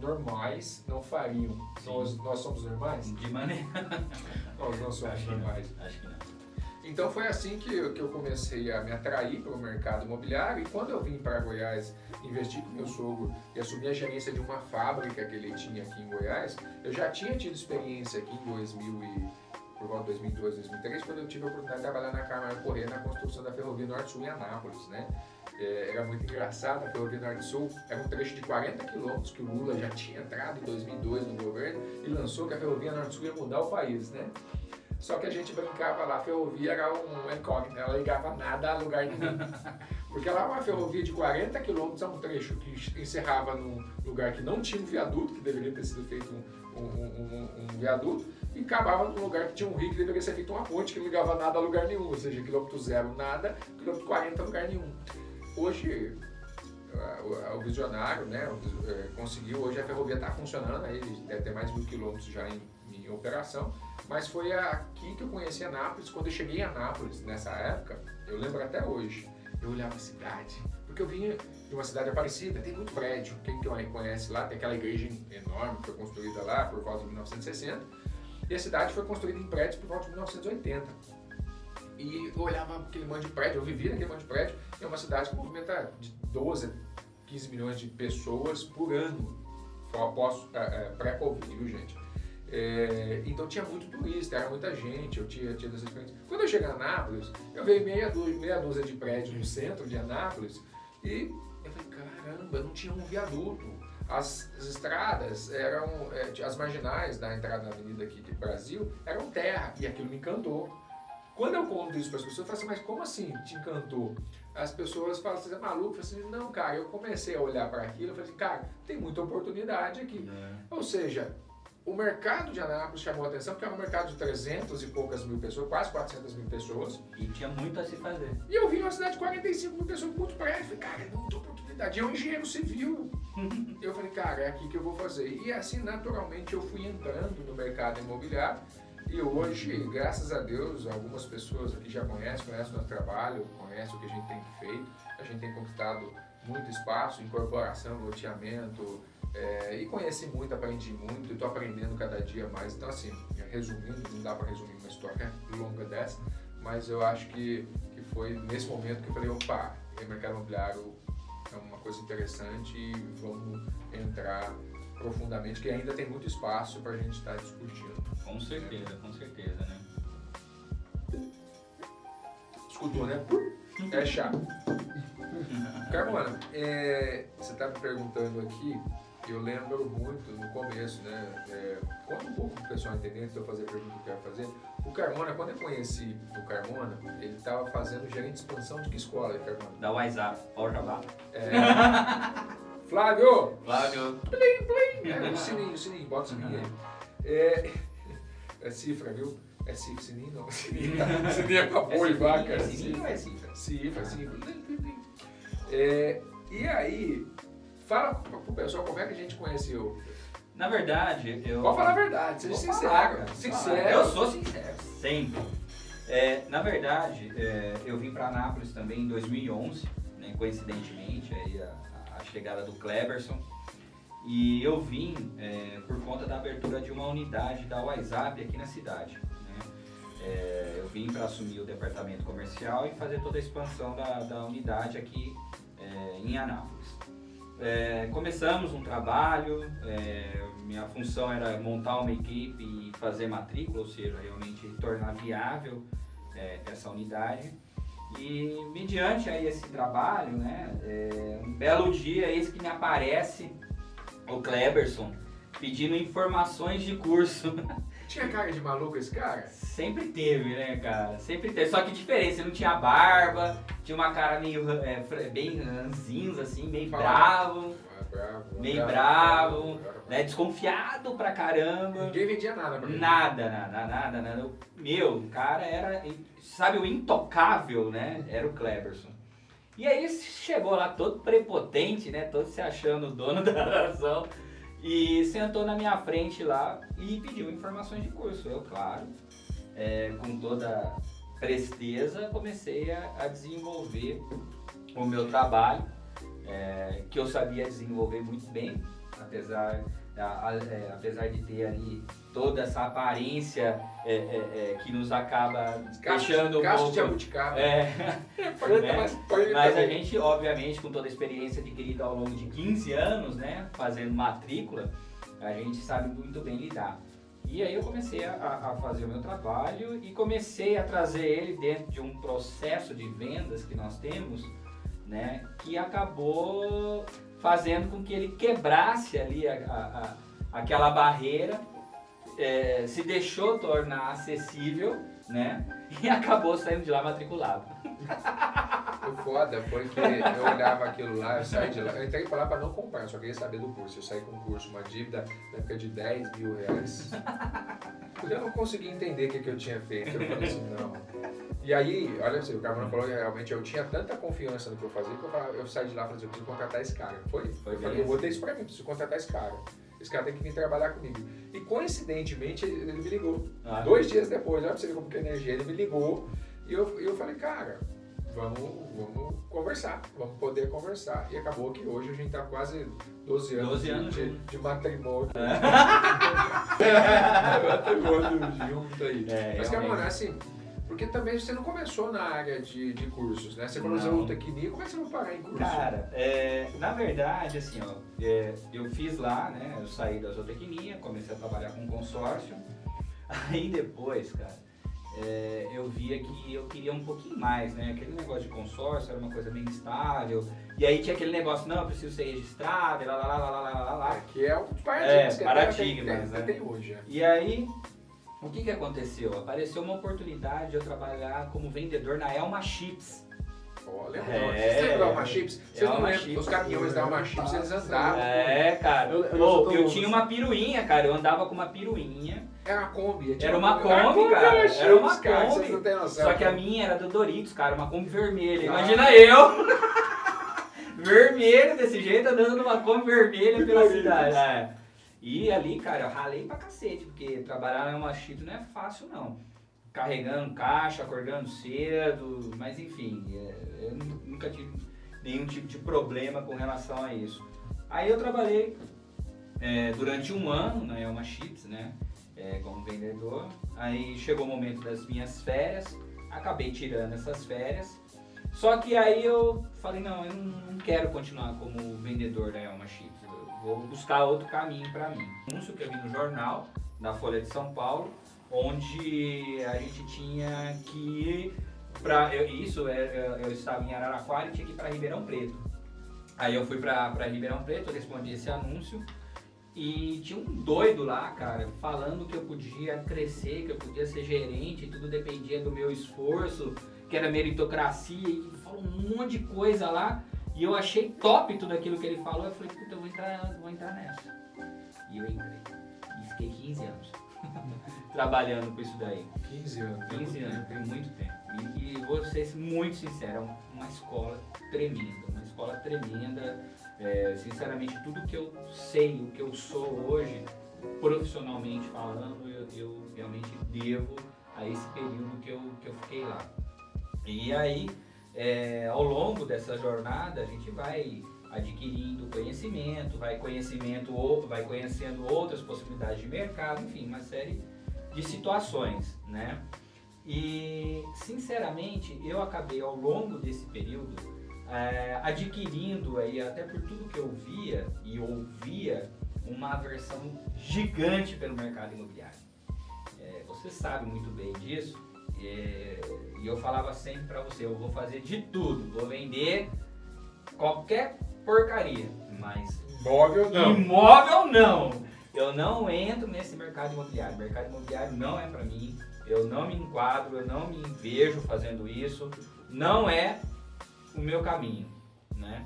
A: normais não fariam. Nós, nós somos normais?
B: De maneira.
A: nós não somos
B: Acho
A: normais.
B: Não. Acho que não.
A: Então foi assim que eu, que eu comecei a me atrair para o mercado imobiliário e quando eu vim para Goiás investir com meu sogro e assumir a gerência de uma fábrica que ele tinha aqui em Goiás, eu já tinha tido experiência aqui em 2000 e, por volta de 2002, 2003, quando eu tive a oportunidade de trabalhar na Câmara Correia na construção da Ferrovia Norte-Sul em Anápolis, né? É, era muito engraçado, a Ferrovia Norte-Sul era um trecho de 40 quilômetros que o Lula já tinha entrado em 2002 no governo e lançou que a Ferrovia Norte-Sul ia mudar o país, né? Só que a gente brincava lá, a ferrovia era um incógnito, ela ligava nada a lugar nenhum. Porque lá é uma ferrovia de 40 quilômetros é um trecho que encerrava num lugar que não tinha um viaduto, que deveria ter sido feito um, um, um, um viaduto, e acabava num lugar que tinha um rio que deveria ser feito uma ponte que não ligava nada a lugar nenhum, ou seja, quilômetro zero nada, quilômetro 40 lugar nenhum. Hoje o visionário né, é, conseguiu, hoje a ferrovia está funcionando, aí deve ter mais de mil quilômetros já em, em, operação, mas foi aqui que eu conheci Anápolis, quando eu cheguei em Anápolis, nessa época, eu lembro até hoje, eu olhava a cidade, porque eu vinha de uma cidade aparecida, tem muito prédio, quem que conhece lá, tem aquela igreja enorme que foi construída lá por volta de 1960, e a cidade foi construída em prédios por volta de 1980. E eu olhava aquele monte de prédio, eu vivia naquele monte de prédio, é uma cidade que movimenta de 12, 15 milhões de pessoas por ano, após, é, é, pré-Covid, viu gente? É, então tinha muito turista, era muita gente, eu tinha, tinha dessas experiência. Quando eu cheguei em Anápolis, eu vi meia dúzia, meia dúzia de prédios no centro de Anápolis e eu falei, caramba, não tinha um viaduto. As, as estradas eram, é, as marginais da entrada na avenida aqui de Brasil eram terra e aquilo me encantou. Quando eu conto isso para as pessoas, eu falo assim, mas como assim te encantou? As pessoas falam assim, é maluco? Eu falo assim, não, cara, eu comecei a olhar para aquilo, eu falei assim, cara, tem muita oportunidade aqui. É. Ou seja, o mercado de Anápolis chamou a atenção porque é um mercado de 300 e poucas mil pessoas, quase 400 mil pessoas.
B: E tinha muito a se fazer.
A: E eu vim uma cidade de 45 mil pessoas, muito prédio. Falei, cara, é muita oportunidade. E eu engenheiro civil. eu falei, cara, é aqui que eu vou fazer. E assim, naturalmente, eu fui entrando no mercado imobiliário e hoje, graças a Deus, algumas pessoas aqui já conhecem, conhecem o nosso trabalho, conhecem o que a gente tem feito. A gente tem conquistado muito espaço, incorporação, loteamento, é, e conheci muito, aprendi muito, estou aprendendo cada dia mais. Então, assim, resumindo, não dá para resumir uma história longa dessa, mas eu acho que, que foi nesse momento que eu falei: opa, o mercado imobiliário é uma coisa interessante e vamos entrar profundamente, que ainda tem muito espaço para a gente estar tá discutindo.
B: Com certeza, com certeza, né?
A: Escutou, né? É chato. Carmona, é, você está me perguntando aqui, eu lembro muito no começo, né? É, conta um pouco para o pessoal entender, se eu fazer a pergunta que eu quero fazer. O Carmona, quando eu conheci o Carmona, ele estava fazendo gerente de expansão de que escola, Carmona?
B: Da WhatsApp, Paulo Jabá.
A: É. Flávio!
B: Flávio!
A: Plim, plim! É, o sininho, o sininho, bota o sininho aí. É, é cifra, viu? É cifra, sininho não. Sininho, sininho é pra boi, é vaca. É
B: sininho é cifra?
A: Cifra, cifra. É, e aí, fala pro pessoal como é que a gente conheceu.
B: Na verdade, eu.
A: Pode falar a verdade, seja sincero. Falar, sincero.
B: Eu sou sincero, sempre. É, na verdade, é, eu vim para Anápolis também em 2011, né, coincidentemente, aí a, a chegada do Cleberson. E eu vim é, por conta da abertura de uma unidade da WhatsApp aqui na cidade. Né? É, eu vim para assumir o departamento comercial e fazer toda a expansão da, da unidade aqui é, em Anápolis. É, começamos um trabalho, é, minha função era montar uma equipe e fazer matrícula, ou seja, realmente tornar viável é, essa unidade. E mediante aí esse trabalho, né, um belo dia, eis que me aparece o Kleberson, pedindo informações de curso.
A: Tinha cara de maluco esse cara?
B: Sempre teve, né, cara? Sempre teve. Só que diferente, ele não tinha barba, tinha uma cara meio é, bem ranzinza, assim, meio Fala. bravo.
A: Ah, bravo.
B: Meio bravo, bravo, né? Desconfiado pra caramba.
A: Ninguém vendia nada pra
B: ele. Nada, nada, nada, nada. Meu, o cara era, sabe, o intocável, né? Era o Kleberson. E aí chegou lá todo prepotente, né? Todo se achando o dono da razão. E sentou na minha frente lá e pediu informações de curso. Eu, claro, é, com toda presteza, comecei a, a desenvolver o meu trabalho, é, que eu sabia desenvolver muito bem, apesar, é, apesar de ter ali toda essa aparência é, é, é, que nos acaba
A: cacho,
B: deixando
A: um pouco... de jabuticaba.
B: É, né? Mas a gente, obviamente, com toda a experiência adquirida ao longo de 15 anos, né, fazendo matrícula, a gente sabe muito bem lidar. E aí eu comecei a, a, fazer o meu trabalho e comecei a trazer ele dentro de um processo de vendas que nós temos, né, que acabou fazendo com que ele quebrasse ali a, a aquela barreira é, se deixou tornar acessível, né? E acabou saindo de lá matriculado.
A: O foda foi que eu olhava aquilo lá, eu saí de lá, eu entrei pra lá pra não comprar, eu só queria saber do curso. Eu saí com um curso, uma dívida na época de 10 mil reais. Eu não conseguia entender o que, que eu tinha feito. Eu falei assim, não. E aí, olha assim, o Carmona falou que realmente eu tinha tanta confiança no que eu fazia que eu, falava- eu saí de lá e falei assim, eu preciso contratar esse cara. Foi?
B: Foi
A: eu falei, eu botei isso pra mim, preciso contratar esse cara. Esse cara tem que vir trabalhar comigo. E coincidentemente ele, ele me ligou.
B: Ah.
A: Dois dias depois, olha pra você ver como que é energia, ele me ligou e eu, eu falei, cara, vamos, vamos conversar, vamos poder conversar. E acabou que hoje a gente tá quase 12 anos,
B: 12
A: de-
B: anos
A: de,
B: junto.
A: de matrimônio. É, matrimônio junto aí.
B: É,
A: Mas. Carmona, assim, porque também você não começou na área de, de cursos, né? Você falou
B: Não.
A: zootecnia, como é que você não parar em curso?
B: Cara, é, na verdade, assim, ó, é, eu fiz lá, né? Eu saí da zootecnia, comecei a trabalhar com consórcio. Aí depois, cara, é, eu via que eu queria um pouquinho mais, né? Aquele negócio de consórcio era uma coisa bem instável. E aí tinha aquele negócio, não, eu preciso ser registrado, lá, lá, lá, lá, lá, lá, lá,
A: que é um dos paradigmas
B: É, paradigmas, né?
A: hoje. né?
B: E aí, o que que aconteceu? Apareceu uma oportunidade de eu trabalhar como vendedor na Elma Chips.
A: Lembra?
B: É.
A: Você lembra da Alma Chips? Vocês não
B: Alma
A: lembram?
B: Chips.
A: Os caminhões da Alma Chips, eles andavam.
B: É, cara.
C: Eu- eu
B: Pô, eu tinha uma piruinha, cara. Eu andava com uma piruinha.
A: Era uma Kombi.
B: Era uma Kombi, cara. Era
A: Chips,
B: uma
A: cara,
B: Kombi.
A: Não noção.
B: Só que a minha era do Doritos, cara. Uma Kombi vermelha.
A: Ah.
B: Imagina eu. vermelho desse jeito, andando numa Kombi vermelha pela cidade. É. E ali, cara, eu ralei pra cacete. Porque trabalhar uma chip não é fácil, não. Carregando caixa, acordando cedo. Mas enfim, é, eu nu- nunca tive nenhum tipo de problema com relação a isso. Aí eu trabalhei é, durante um ano na Elma Chips, né? é, como vendedor. Aí chegou o momento das minhas férias, acabei tirando essas férias. Só que aí eu falei, não, eu não quero continuar como vendedor da Elma Chips. Eu vou buscar outro caminho para mim. Um anúncio que eu vi no jornal da Folha de São Paulo, onde a gente tinha que para isso, é, é, eu estava em Araraquara e tinha que ir para Ribeirão Preto. Aí eu fui para Ribeirão Preto, respondi esse anúncio e tinha um doido lá, cara, falando que eu podia crescer, que eu podia ser gerente, tudo dependia do meu esforço, que era meritocracia, e falou um monte de coisa lá. E eu achei top tudo aquilo que ele falou. Eu falei, puta, eu vou entrar, vou entrar nessa. E eu entrei. E fiquei 15 anos trabalhando com isso daí.
A: 15 anos.
B: 15 anos, tem muito tempo. E, e vou ser muito sincero, é uma escola tremenda, uma escola tremenda. É, sinceramente, tudo que eu sei, o que eu sou hoje, profissionalmente falando, eu, eu realmente devo a esse período que eu, que eu fiquei lá. E aí, é, ao longo dessa jornada, a gente vai adquirindo conhecimento, vai conhecimento, vai conhecendo outras possibilidades de mercado, enfim, uma série de situações, né? E, sinceramente, eu acabei ao longo desse período é, adquirindo aí, até por tudo que eu via e ouvia, uma aversão gigante pelo mercado imobiliário. É, você sabe muito bem disso. é, e eu falava sempre pra você, eu vou fazer de tudo, vou vender qualquer porcaria, mas
A: Móvel não.
B: Imóvel não. Eu não entro nesse mercado imobiliário. O mercado imobiliário não é para mim. Eu não me enquadro, eu não me vejo fazendo isso. Não é o meu caminho, né?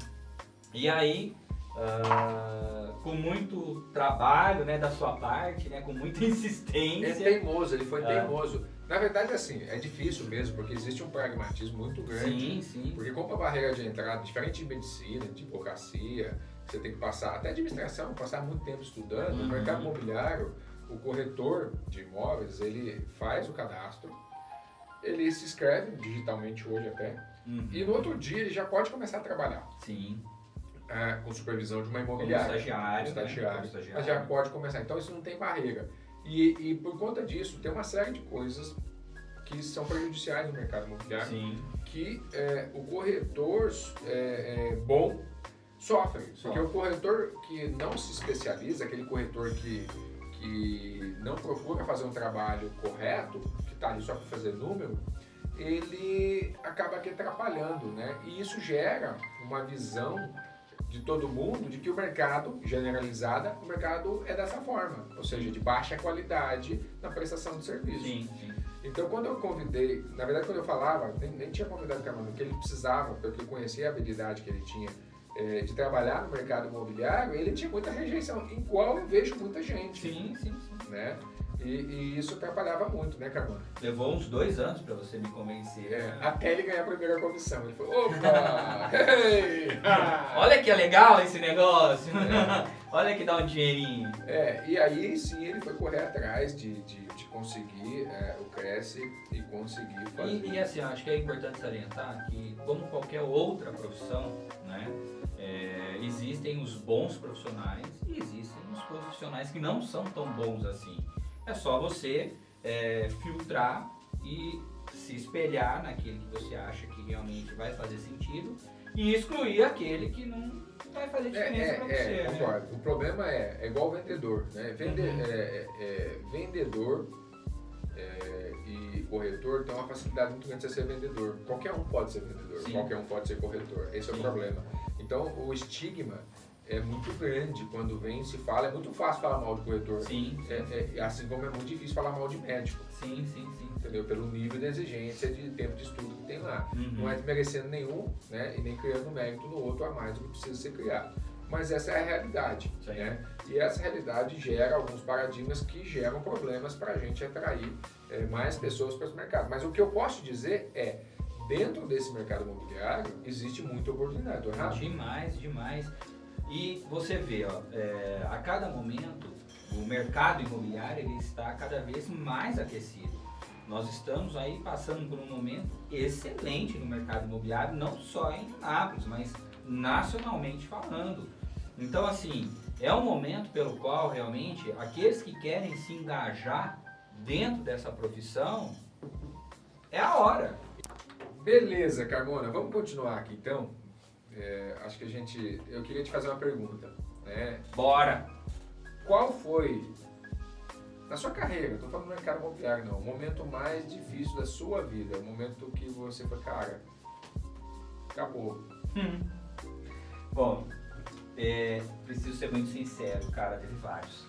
B: E aí, ah, com muito trabalho, né, da sua parte, né, com muita
A: É
B: insistência.
A: teimoso, ele foi
B: É.
A: teimoso. Na verdade, assim, é difícil mesmo, porque existe um pragmatismo muito grande.
B: Sim, sim.
A: Porque como a barreira de entrada, diferente de medicina, de advocacia, você tem que passar, até administração, passar muito tempo estudando, no
B: Uhum.
A: mercado imobiliário, o corretor de imóveis, ele faz o cadastro, ele se inscreve digitalmente hoje até,
B: Uhum.
A: e no outro dia ele já pode começar a trabalhar
B: Sim.
A: é, com supervisão de uma
B: Como
A: imobiliária.
B: estagiário. né,
A: estagiário.
B: como estagiário.
A: Mas já pode começar. Então isso não tem barreira. E, e por conta disso, tem uma série de coisas que são prejudiciais no mercado imobiliário
B: Sim.
A: que é, o corretor é, é, bom sofre. Porque
B: Sofre.
A: o corretor que não se especializa, aquele corretor que, que não procura fazer um trabalho correto, que está ali só para fazer número, ele acaba aqui atrapalhando, né? E isso gera uma visão de todo mundo de que o mercado, generalizada, o mercado é dessa forma, ou seja, de baixa qualidade na prestação de serviço.
B: Sim, sim.
A: Então, quando eu convidei, na verdade, quando eu falava, nem, nem tinha convidado o Camano, que ele precisava, porque eu conhecia a habilidade que ele tinha é, de trabalhar no mercado imobiliário, ele tinha muita rejeição, em qual eu vejo muita gente.
B: Sim, sim, sim.
A: Né? E, e isso atrapalhava muito, né, Carmona?
B: Levou uns dois anos pra você me convencer.
A: É, até ele ganhar a primeira comissão. Ele falou, opa! hey!
B: Olha que é legal esse negócio! Olha que dá um dinheirinho.
A: É, e aí sim ele foi correr atrás de, de, de conseguir é, o Cresce e conseguir fazer.
B: E, e assim, acho que é importante salientar que, como qualquer outra profissão, né, é, existem os bons profissionais e existem os profissionais que não são tão bons assim. É só você é, filtrar e se espelhar naquele que você acha que realmente vai fazer sentido e excluir aquele que não vai fazer diferença
A: é,
B: para
A: é,
B: você.
A: É,
B: né?
A: concordo. O problema é, é igual vendedor, né? Vende,
B: Uhum.
A: é, é, é, vendedor é, e corretor tem uma facilidade muito grande de você ser vendedor. Qualquer um pode ser vendedor,
B: Sim.
A: qualquer um pode ser corretor. Esse é o problema. Então, o estigma é muito grande quando vem se fala. É muito fácil falar mal de corretor.
B: Sim,
A: É, é, assim como é muito difícil falar mal de médico,
B: sim, sim, sim.
A: entendeu? Pelo nível de exigência de tempo de estudo que tem lá.
B: Uhum.
A: Não é desmerecendo nenhum, né? E nem criando mérito no outro a mais do que precisa ser criado. Mas essa é a realidade,
B: Sim.
A: né? E essa realidade gera alguns paradigmas que geram problemas para a gente atrair eh, mais pessoas para esse mercado. Mas o que eu posso dizer é, dentro desse mercado imobiliário, existe muita oportunidade. Tô errado?
B: Demais, demais. E você vê, ó, é, a cada momento o mercado imobiliário ele está cada vez mais aquecido. Nós estamos aí passando por um momento excelente no mercado imobiliário, não só em Nápoles, mas nacionalmente falando. Então, assim, é um momento pelo qual realmente aqueles que querem se engajar dentro dessa profissão é a hora.
A: Beleza, Carmona, vamos continuar aqui então. É, acho que a gente. Eu queria te fazer uma pergunta. Né?
B: Bora!
A: Qual foi, na sua carreira, não tô falando do mercado imobiliário não, o momento mais difícil da sua vida? O momento que você foi, cara, acabou.
B: Bom, é, preciso ser muito sincero, cara, teve vários.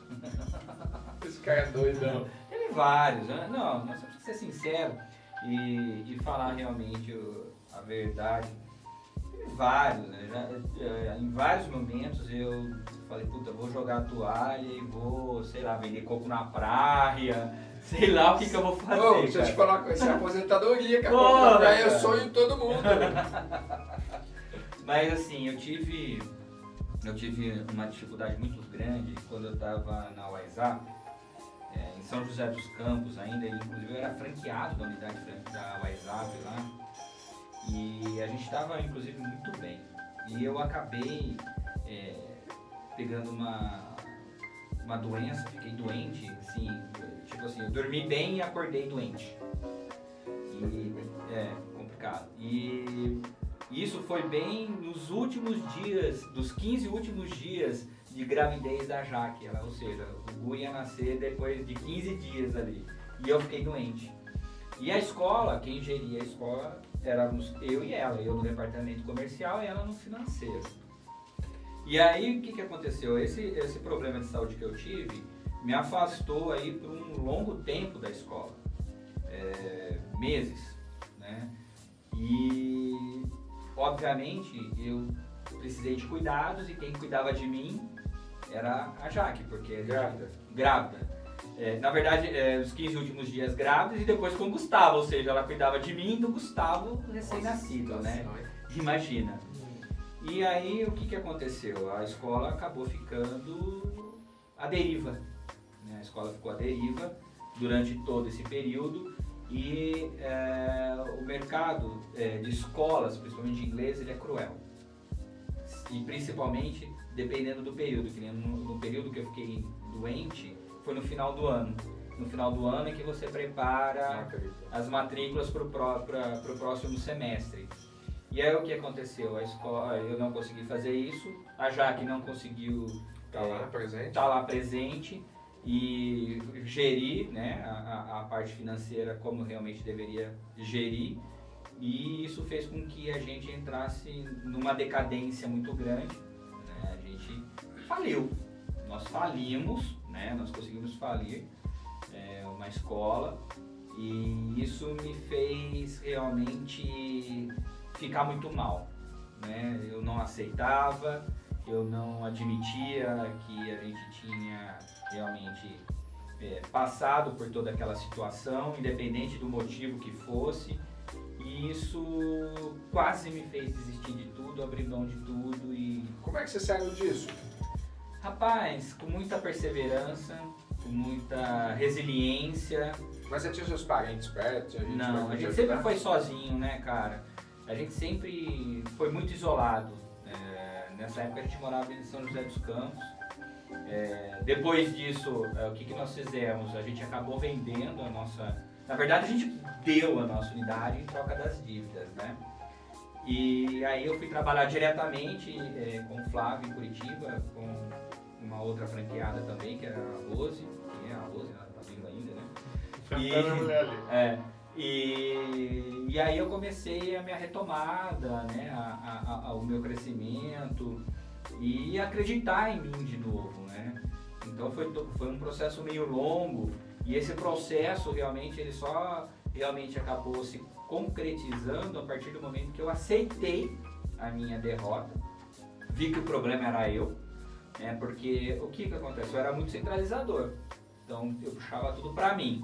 A: Esse cara é doidão.
B: Teve vários, né? Não, nós temos que ser sincero e, e falar realmente a verdade. Vários, né? Já, é, em vários momentos eu falei, puta, vou jogar a toalha e vou, sei lá, vender coco na praia, sei lá o que, que eu vou fazer.
A: Ô, deixa eu te falar uma coisa, isso é aposentadoria, cara.
B: Pô,
A: Na praia é sonho de todo mundo.
B: Mas assim, eu tive eu tive uma dificuldade muito grande quando eu estava na UESA, é, em São José dos Campos ainda, e, inclusive eu era franqueado da unidade da UESAP lá, e a gente estava inclusive muito bem. E eu acabei é, pegando uma, uma doença, fiquei doente, assim, tipo assim, eu dormi bem e acordei doente. E, é, complicado. E isso foi bem nos últimos dias, dos 15 últimos dias de gravidez da Jaque, ela, ou seja, o Gu ia nascer depois de 15 dias ali. E eu fiquei doente. E a escola, quem geria a escola, éramos eu e ela, eu no departamento comercial e ela no financeiro. E aí o que, que aconteceu? Esse, esse problema de saúde que eu tive me afastou aí por um longo tempo da escola, É, meses, né? E obviamente eu precisei de cuidados e quem cuidava de mim era a Jaque, porque gente-
A: Grávida.
B: grávida. É, na verdade, é, os 15 últimos dias grávidos e depois com o Gustavo, ou seja, ela cuidava de mim e do Gustavo recém-nascido, né? Imagina. E aí o que, que aconteceu? A escola acabou ficando à deriva. né? A escola ficou à deriva durante todo esse período e é, o mercado é, de escolas, principalmente de inglês, ele é cruel. E principalmente dependendo do período. Que no, no período que eu fiquei doente, foi no final do ano. No final do ano é que você prepara as matrículas para o próximo semestre. E aí o que aconteceu? A escola, eu não consegui fazer isso, a Jaque não conseguiu
A: Tá lá presente.
B: estar lá presente e gerir né, a, a- a parte financeira como realmente deveria gerir. E isso fez com que a gente entrasse numa decadência muito grande. né? A gente faliu. Nós falimos, né? Nós conseguimos falir é, uma escola e isso me fez realmente ficar muito mal, né? Eu não aceitava, eu não admitia que a gente tinha realmente é, passado por toda aquela situação, independente do motivo que fosse. E isso quase me fez desistir de tudo, abrir mão de tudo e.
A: Como é que você saiu disso?
B: Rapaz, com muita perseverança, com muita resiliência.
A: Mas você tinha seus parentes perto? A gente
B: Não, a gente sempre foi sozinho, né, cara? A gente sempre foi muito isolado. É, nessa época a gente morava em São José dos Campos. É, depois disso, é, o que, que nós fizemos? A gente acabou vendendo a nossa. Na verdade, a gente deu a nossa unidade em troca das dívidas, né? E aí eu fui trabalhar diretamente é, com o Flávio em Curitiba, com uma outra franqueada também, que era a Rose, que é a Rose, ela tá vindo ainda, né? E, é, e, e aí eu comecei a minha retomada, né, a, a, a, o meu crescimento e acreditar em mim de novo, né? Então foi, foi um processo meio longo e esse processo realmente ele só realmente acabou se concretizando a partir do momento que eu aceitei a minha derrota, vi que o problema era eu, né? Porque o que que acontece? Eu era muito centralizador, então eu puxava tudo para mim.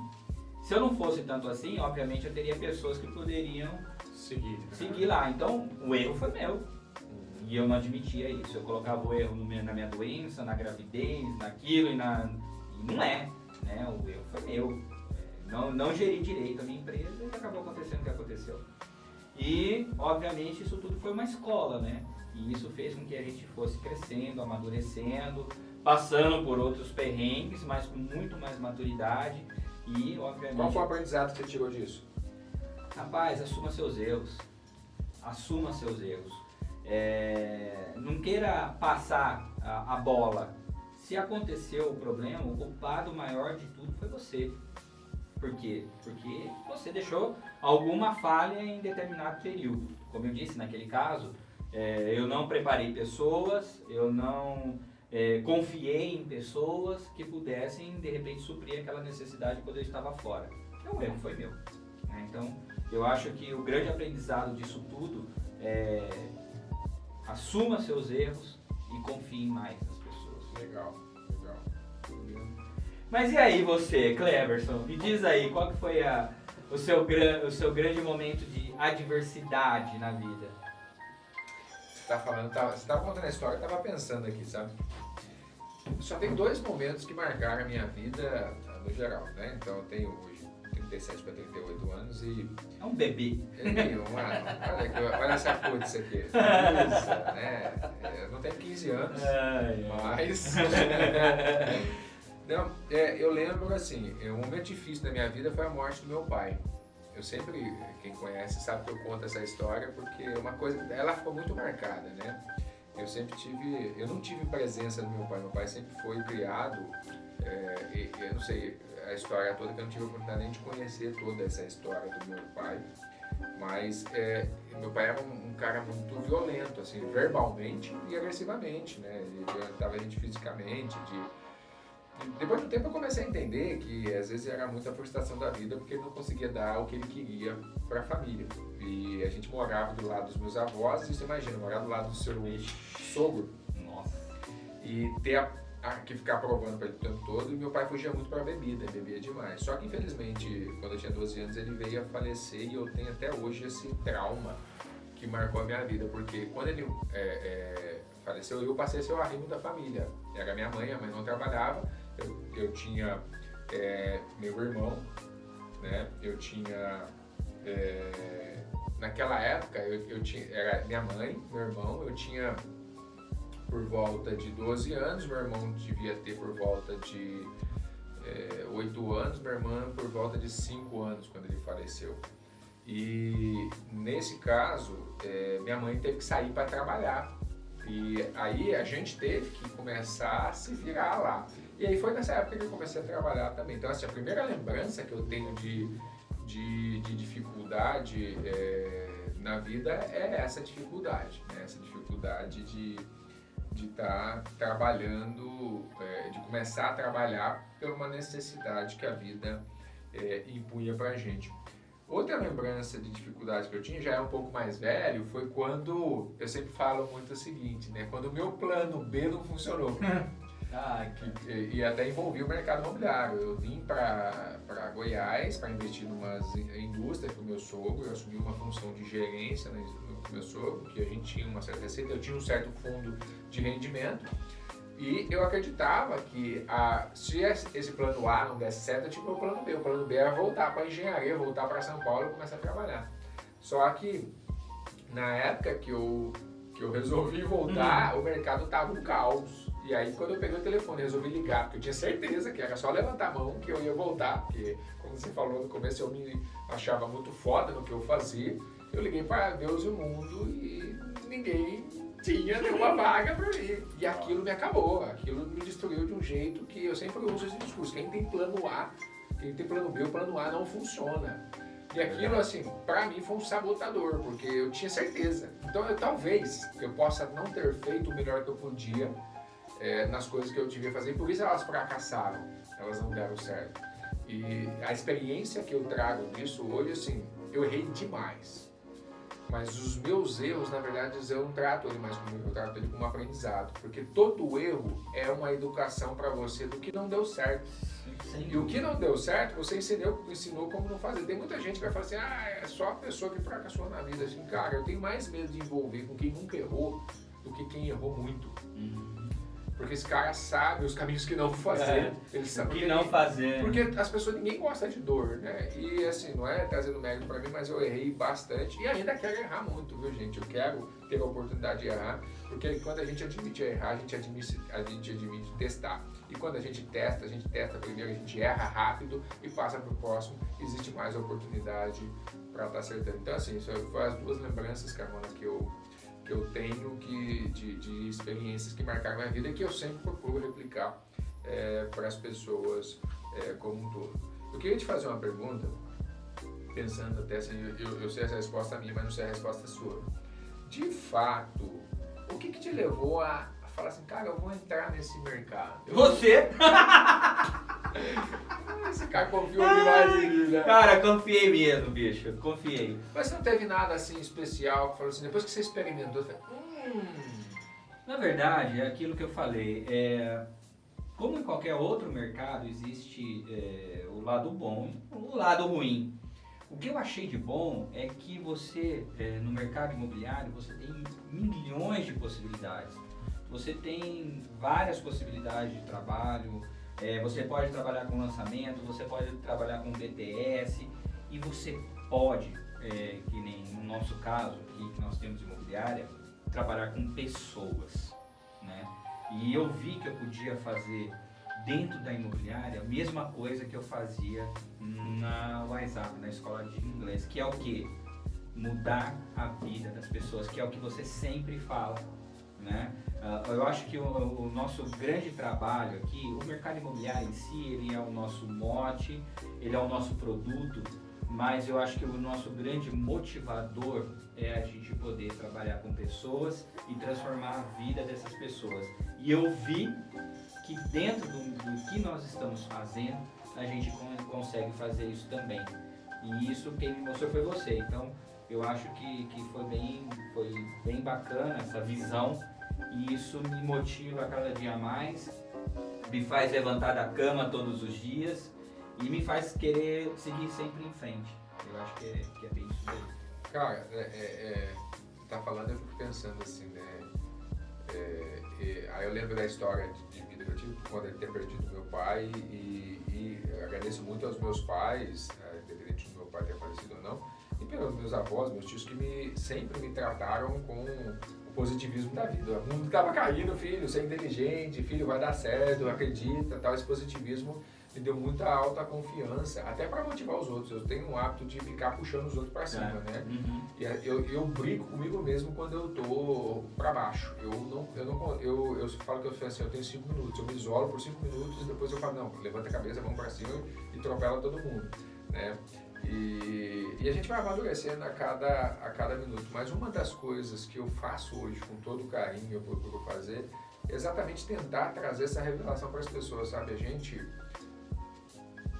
B: Se eu não fosse tanto assim, obviamente eu teria pessoas que poderiam
A: seguir, né?
B: seguir lá. Então o erro foi meu. E eu não admitia isso. Eu colocava o erro na minha doença, na gravidez, naquilo e na. E não é. Né? O erro foi meu. Não, não geri direito a minha empresa e acabou acontecendo o que aconteceu. E, obviamente, isso tudo foi uma escola, né? E isso fez com que a gente fosse crescendo, amadurecendo, passando por outros perrengues, mas com muito mais maturidade e, obviamente...
A: Qual foi o aprendizado que você tirou disso?
B: Rapaz, assuma seus erros. Assuma seus erros. É, não queira passar a, a bola. Se aconteceu o problema, o culpado maior de tudo foi você. Por quê? Porque você deixou alguma falha em determinado período. Como eu disse, naquele caso, é, eu não preparei pessoas, eu não é, confiei em pessoas que pudessem, de repente, suprir aquela necessidade quando eu estava fora. Então, o erro foi meu. Né? Então, eu acho que o grande aprendizado disso tudo é assuma seus erros e confie mais nas pessoas.
A: Legal.
B: Mas e aí você, Cleverson? Me diz aí, qual que foi a, o, seu, o seu grande momento de adversidade na vida?
A: Você tá falando, tá, você tá contando a história, eu tava pensando aqui, sabe? Só tem dois momentos que marcaram a minha vida no geral, né? Então eu tenho hoje 37 para 38 anos e.
B: É um bebê.
A: É um ano. Olha, olha essa cor disso aqui. Isso, né? Eu não tenho 15 anos,
B: Ai, ai.
A: não, é, eu lembro assim, um momento difícil da minha vida foi a morte do meu pai. Eu sempre, quem conhece sabe que eu conto essa história porque é uma coisa, ela ficou muito marcada, né? Eu sempre tive, eu não tive presença do meu pai. Meu pai sempre foi criado, é, e, eu não sei a história toda, que eu não tive a oportunidade nem de conhecer toda essa história do meu pai. Mas é, meu pai era um, um, cara muito violento, assim, verbalmente e agressivamente, né? Ele violentava a gente fisicamente, de depois do tempo eu comecei a entender que às vezes era muita frustração da vida porque ele não conseguia dar o que ele queria para a família. E a gente morava do lado dos meus avós, e você imagina, morar do lado do seu sogro.
B: Nossa.
A: E ter a, a, que ficar provando para ele o tempo todo. E meu pai fugia muito para bebida, bebia demais. Só que infelizmente, quando eu tinha 12 anos, ele veio a falecer e eu tenho até hoje esse trauma que marcou a minha vida. Porque quando ele é, é, faleceu, eu passei a ser o arrimo da família. Era minha mãe, a mãe não trabalhava eu, eu tinha é, meu irmão, né? Eu tinha é, naquela época eu, eu, tinha era minha mãe, meu irmão, eu tinha por volta de 12 anos, meu irmão devia ter por volta de é, 8 anos, minha irmã por volta de 5 anos quando ele faleceu. E nesse caso, é, minha mãe teve que sair para trabalhar. E aí a gente teve que começar a se virar lá. E aí foi nessa época que eu comecei a trabalhar também. Então, assim, a primeira lembrança que eu tenho de, de, de dificuldade é, na vida é essa dificuldade, né? Essa dificuldade de, de estar tá trabalhando, é, de começar a trabalhar por uma necessidade que a vida é, impunha para a gente. Outra lembrança de dificuldade que eu tinha, já é um pouco mais velho, foi quando, eu sempre falo muito o seguinte, né? Quando o meu plano B não funcionou. ah, que, e, e, até envolvi o mercado imobiliário. Eu vim para Goiás para investir em umas indústrias com o meu sogro, eu assumi uma função de gerência no, no meu sogro, que a gente tinha uma certa receita, eu tinha um certo fundo de rendimento. E eu acreditava que a, se esse plano A não desse certo, eu tinha o plano B. O plano B era voltar para a engenharia, voltar para São Paulo e começar a trabalhar. Só que na época que eu, que eu resolvi voltar, hum. o mercado estava um caos. E aí quando eu peguei o telefone resolvi ligar, porque eu tinha certeza que era só levantar a mão que eu ia voltar, porque como você falou no começo, eu me achava muito foda no que eu fazia. Eu liguei para Deus e o mundo e ninguém tinha nenhuma vaga para mim. E aquilo me acabou, aquilo me destruiu de um jeito que eu sempre uso esse discurso. Quem tem plano A, quem tem plano B, o plano A não funciona. E aquilo, assim, para mim foi um sabotador, porque eu tinha certeza. Então, eu, talvez eu possa não ter feito o melhor que eu podia é, nas coisas que eu devia fazer, e por isso elas fracassaram, elas não deram certo. E a experiência que eu trago disso hoje, assim, eu errei demais. Mas os meus erros, na verdade, eu não trato ele mais como eu trato ele como aprendizado. Porque todo erro é uma educação para você do que não deu certo. Sim, e o que não deu certo, você ensinou, ensinou como não fazer. Tem muita gente que vai falar assim, ah, é só a pessoa que fracassou na vida. Assim, cara, eu tenho mais medo de envolver com quem nunca errou do que quem errou muito. Uhum. Porque esse cara sabe os caminhos que não fazer. É,
B: ele sabe o que não fazer.
A: Porque as pessoas, ninguém gosta de dor, né? E assim, não é trazendo mérito pra mim, mas eu errei bastante. E ainda quero errar muito, viu, gente? Eu quero ter a oportunidade de errar. Porque quando a gente admite errar, a gente admite, a gente admite testar. E quando a gente testa, a gente testa primeiro, a gente erra rápido e passa pro próximo. Existe mais oportunidade para estar tá acertando. Então, assim, isso foi as duas lembranças, Carmona, que eu que eu tenho que, de, de experiências que marcaram minha vida e que eu sempre procuro replicar é, para as pessoas é, como um todo. Eu queria te fazer uma pergunta, pensando até assim, eu, eu sei essa resposta minha, mas não sei a resposta sua. De fato, o que, que te levou a, a falar assim, cara, eu vou entrar nesse mercado?
B: Você?
A: Esse cara confiou demais em mim, né?
B: Cara, confiei mesmo, bicho. Confiei.
A: Mas não teve nada assim especial que falou assim, depois que você experimentou, você falou, hum.
B: Na verdade, é aquilo que eu falei. É, como em qualquer outro mercado, existe é, o lado bom e o lado ruim. O que eu achei de bom é que você, é, no mercado imobiliário, você tem milhões de possibilidades. Você tem várias possibilidades de trabalho, é, você pode trabalhar com lançamento, você pode trabalhar com BTS e você pode, é, que nem no nosso caso aqui que nós temos imobiliária, trabalhar com pessoas, né? E eu vi que eu podia fazer dentro da imobiliária a mesma coisa que eu fazia na WhatsApp, na escola de inglês, que é o que? Mudar a vida das pessoas, que é o que você sempre fala, né? Uh, eu acho que o, o, nosso grande trabalho aqui, o mercado imobiliário em si, ele é o nosso mote, ele é o nosso produto, mas eu acho que o nosso grande motivador é a gente poder trabalhar com pessoas e transformar a vida dessas pessoas. E eu vi que dentro do, do que nós estamos fazendo, a gente consegue fazer isso também. E isso quem me mostrou foi você. Então, eu acho que, que foi, bem, foi bem bacana essa visão e isso me motiva cada dia mais, me faz levantar da cama todos os dias e me faz querer seguir sempre em frente. Eu acho que é, que é bem isso aí.
A: Cara, é, é, é, tá falando, eu fico pensando assim, né? É, aí eu lembro da história de, de, vida que eu tive quando ter perdido meu pai e, e agradeço muito aos meus pais, né, independente do meu pai ter falecido ou não, e pelos meus avós, meus tios que me, sempre me trataram com positivismo da vida. O mundo estava caindo, filho, você é inteligente, filho, vai dar certo, acredita, tal. Esse positivismo me deu muita alta confiança, até para motivar os outros. Eu tenho um hábito de ficar puxando os outros para cima, é. né? Uhum. E eu, eu brinco comigo mesmo quando eu tô para baixo. Eu não, eu não, eu, eu falo que eu, assim, eu tenho cinco minutos, eu me isolo por cinco minutos e depois eu falo não, levanta a cabeça, vamos para cima e atropela todo mundo, né? E, e, a gente vai amadurecendo a cada, a cada minuto. Mas uma das coisas que eu faço hoje com todo carinho, eu procuro fazer, exatamente tentar trazer essa revelação para as pessoas, sabe? A gente,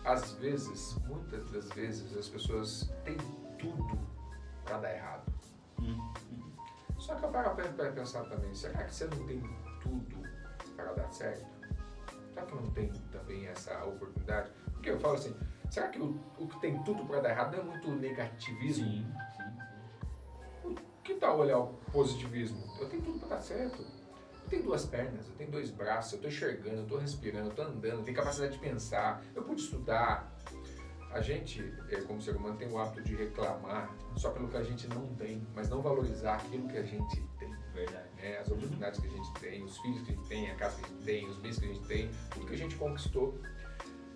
A: às vezes, muitas das vezes, as pessoas têm tudo para dar errado.
B: Hum.
A: Só que eu paro para pensar também, será que você não tem tudo para dar certo? Será que não tem também essa oportunidade? Porque eu falo assim, será que o, o que tem tudo para dar errado não é muito negativismo?
B: Sim, sim.
A: Que tal olhar o positivismo? Eu tenho tudo para dar certo. Eu tenho duas pernas, eu tenho dois braços, eu estou enxergando, eu estou respirando, eu estou andando, eu tenho capacidade de pensar, eu pude estudar. A gente, eh, como ser humano, tem o hábito de reclamar só pelo que a gente não tem, mas não valorizar aquilo que a gente tem.
B: Verdade.
A: né? As oportunidades que a gente tem, os filhos que a gente tem, a casa que a gente tem, os bens que a gente tem, tudo que a gente conquistou.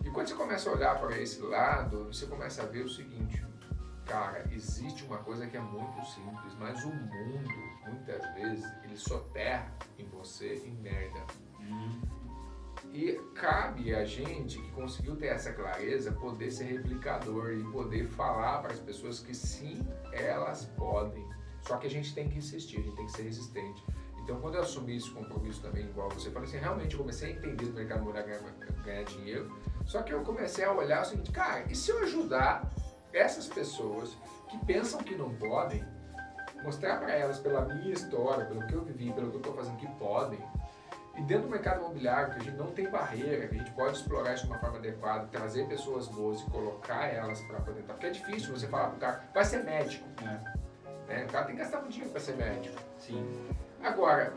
A: E quando você começa a olhar para esse lado, você começa a ver o seguinte, cara, existe uma coisa que é muito simples, mas o mundo, muitas vezes, ele soterra em você em merda.
B: Hum.
A: E cabe a gente que conseguiu ter essa clareza poder ser replicador e poder falar para as pessoas que sim, elas podem. Só que a gente tem que insistir, a gente tem que ser resistente. Então, quando eu assumi esse compromisso também, igual você, falei assim, realmente eu comecei a entender do mercado imobiliário ganhar, ganhar dinheiro. Só que eu comecei a olhar o seguinte, cara, e se eu ajudar essas pessoas que pensam que não podem, mostrar para elas pela minha história, pelo que eu vivi, pelo que eu estou fazendo que podem, e dentro do mercado imobiliário, que a gente não tem barreira, que a gente pode explorar isso de uma forma adequada, trazer pessoas boas e colocar elas para poder entrar. Porque é difícil você falar pro cara, vai ser médico.
B: É.
A: Né? O cara tem que gastar muito dinheiro para ser médico.
B: Sim.
A: Agora,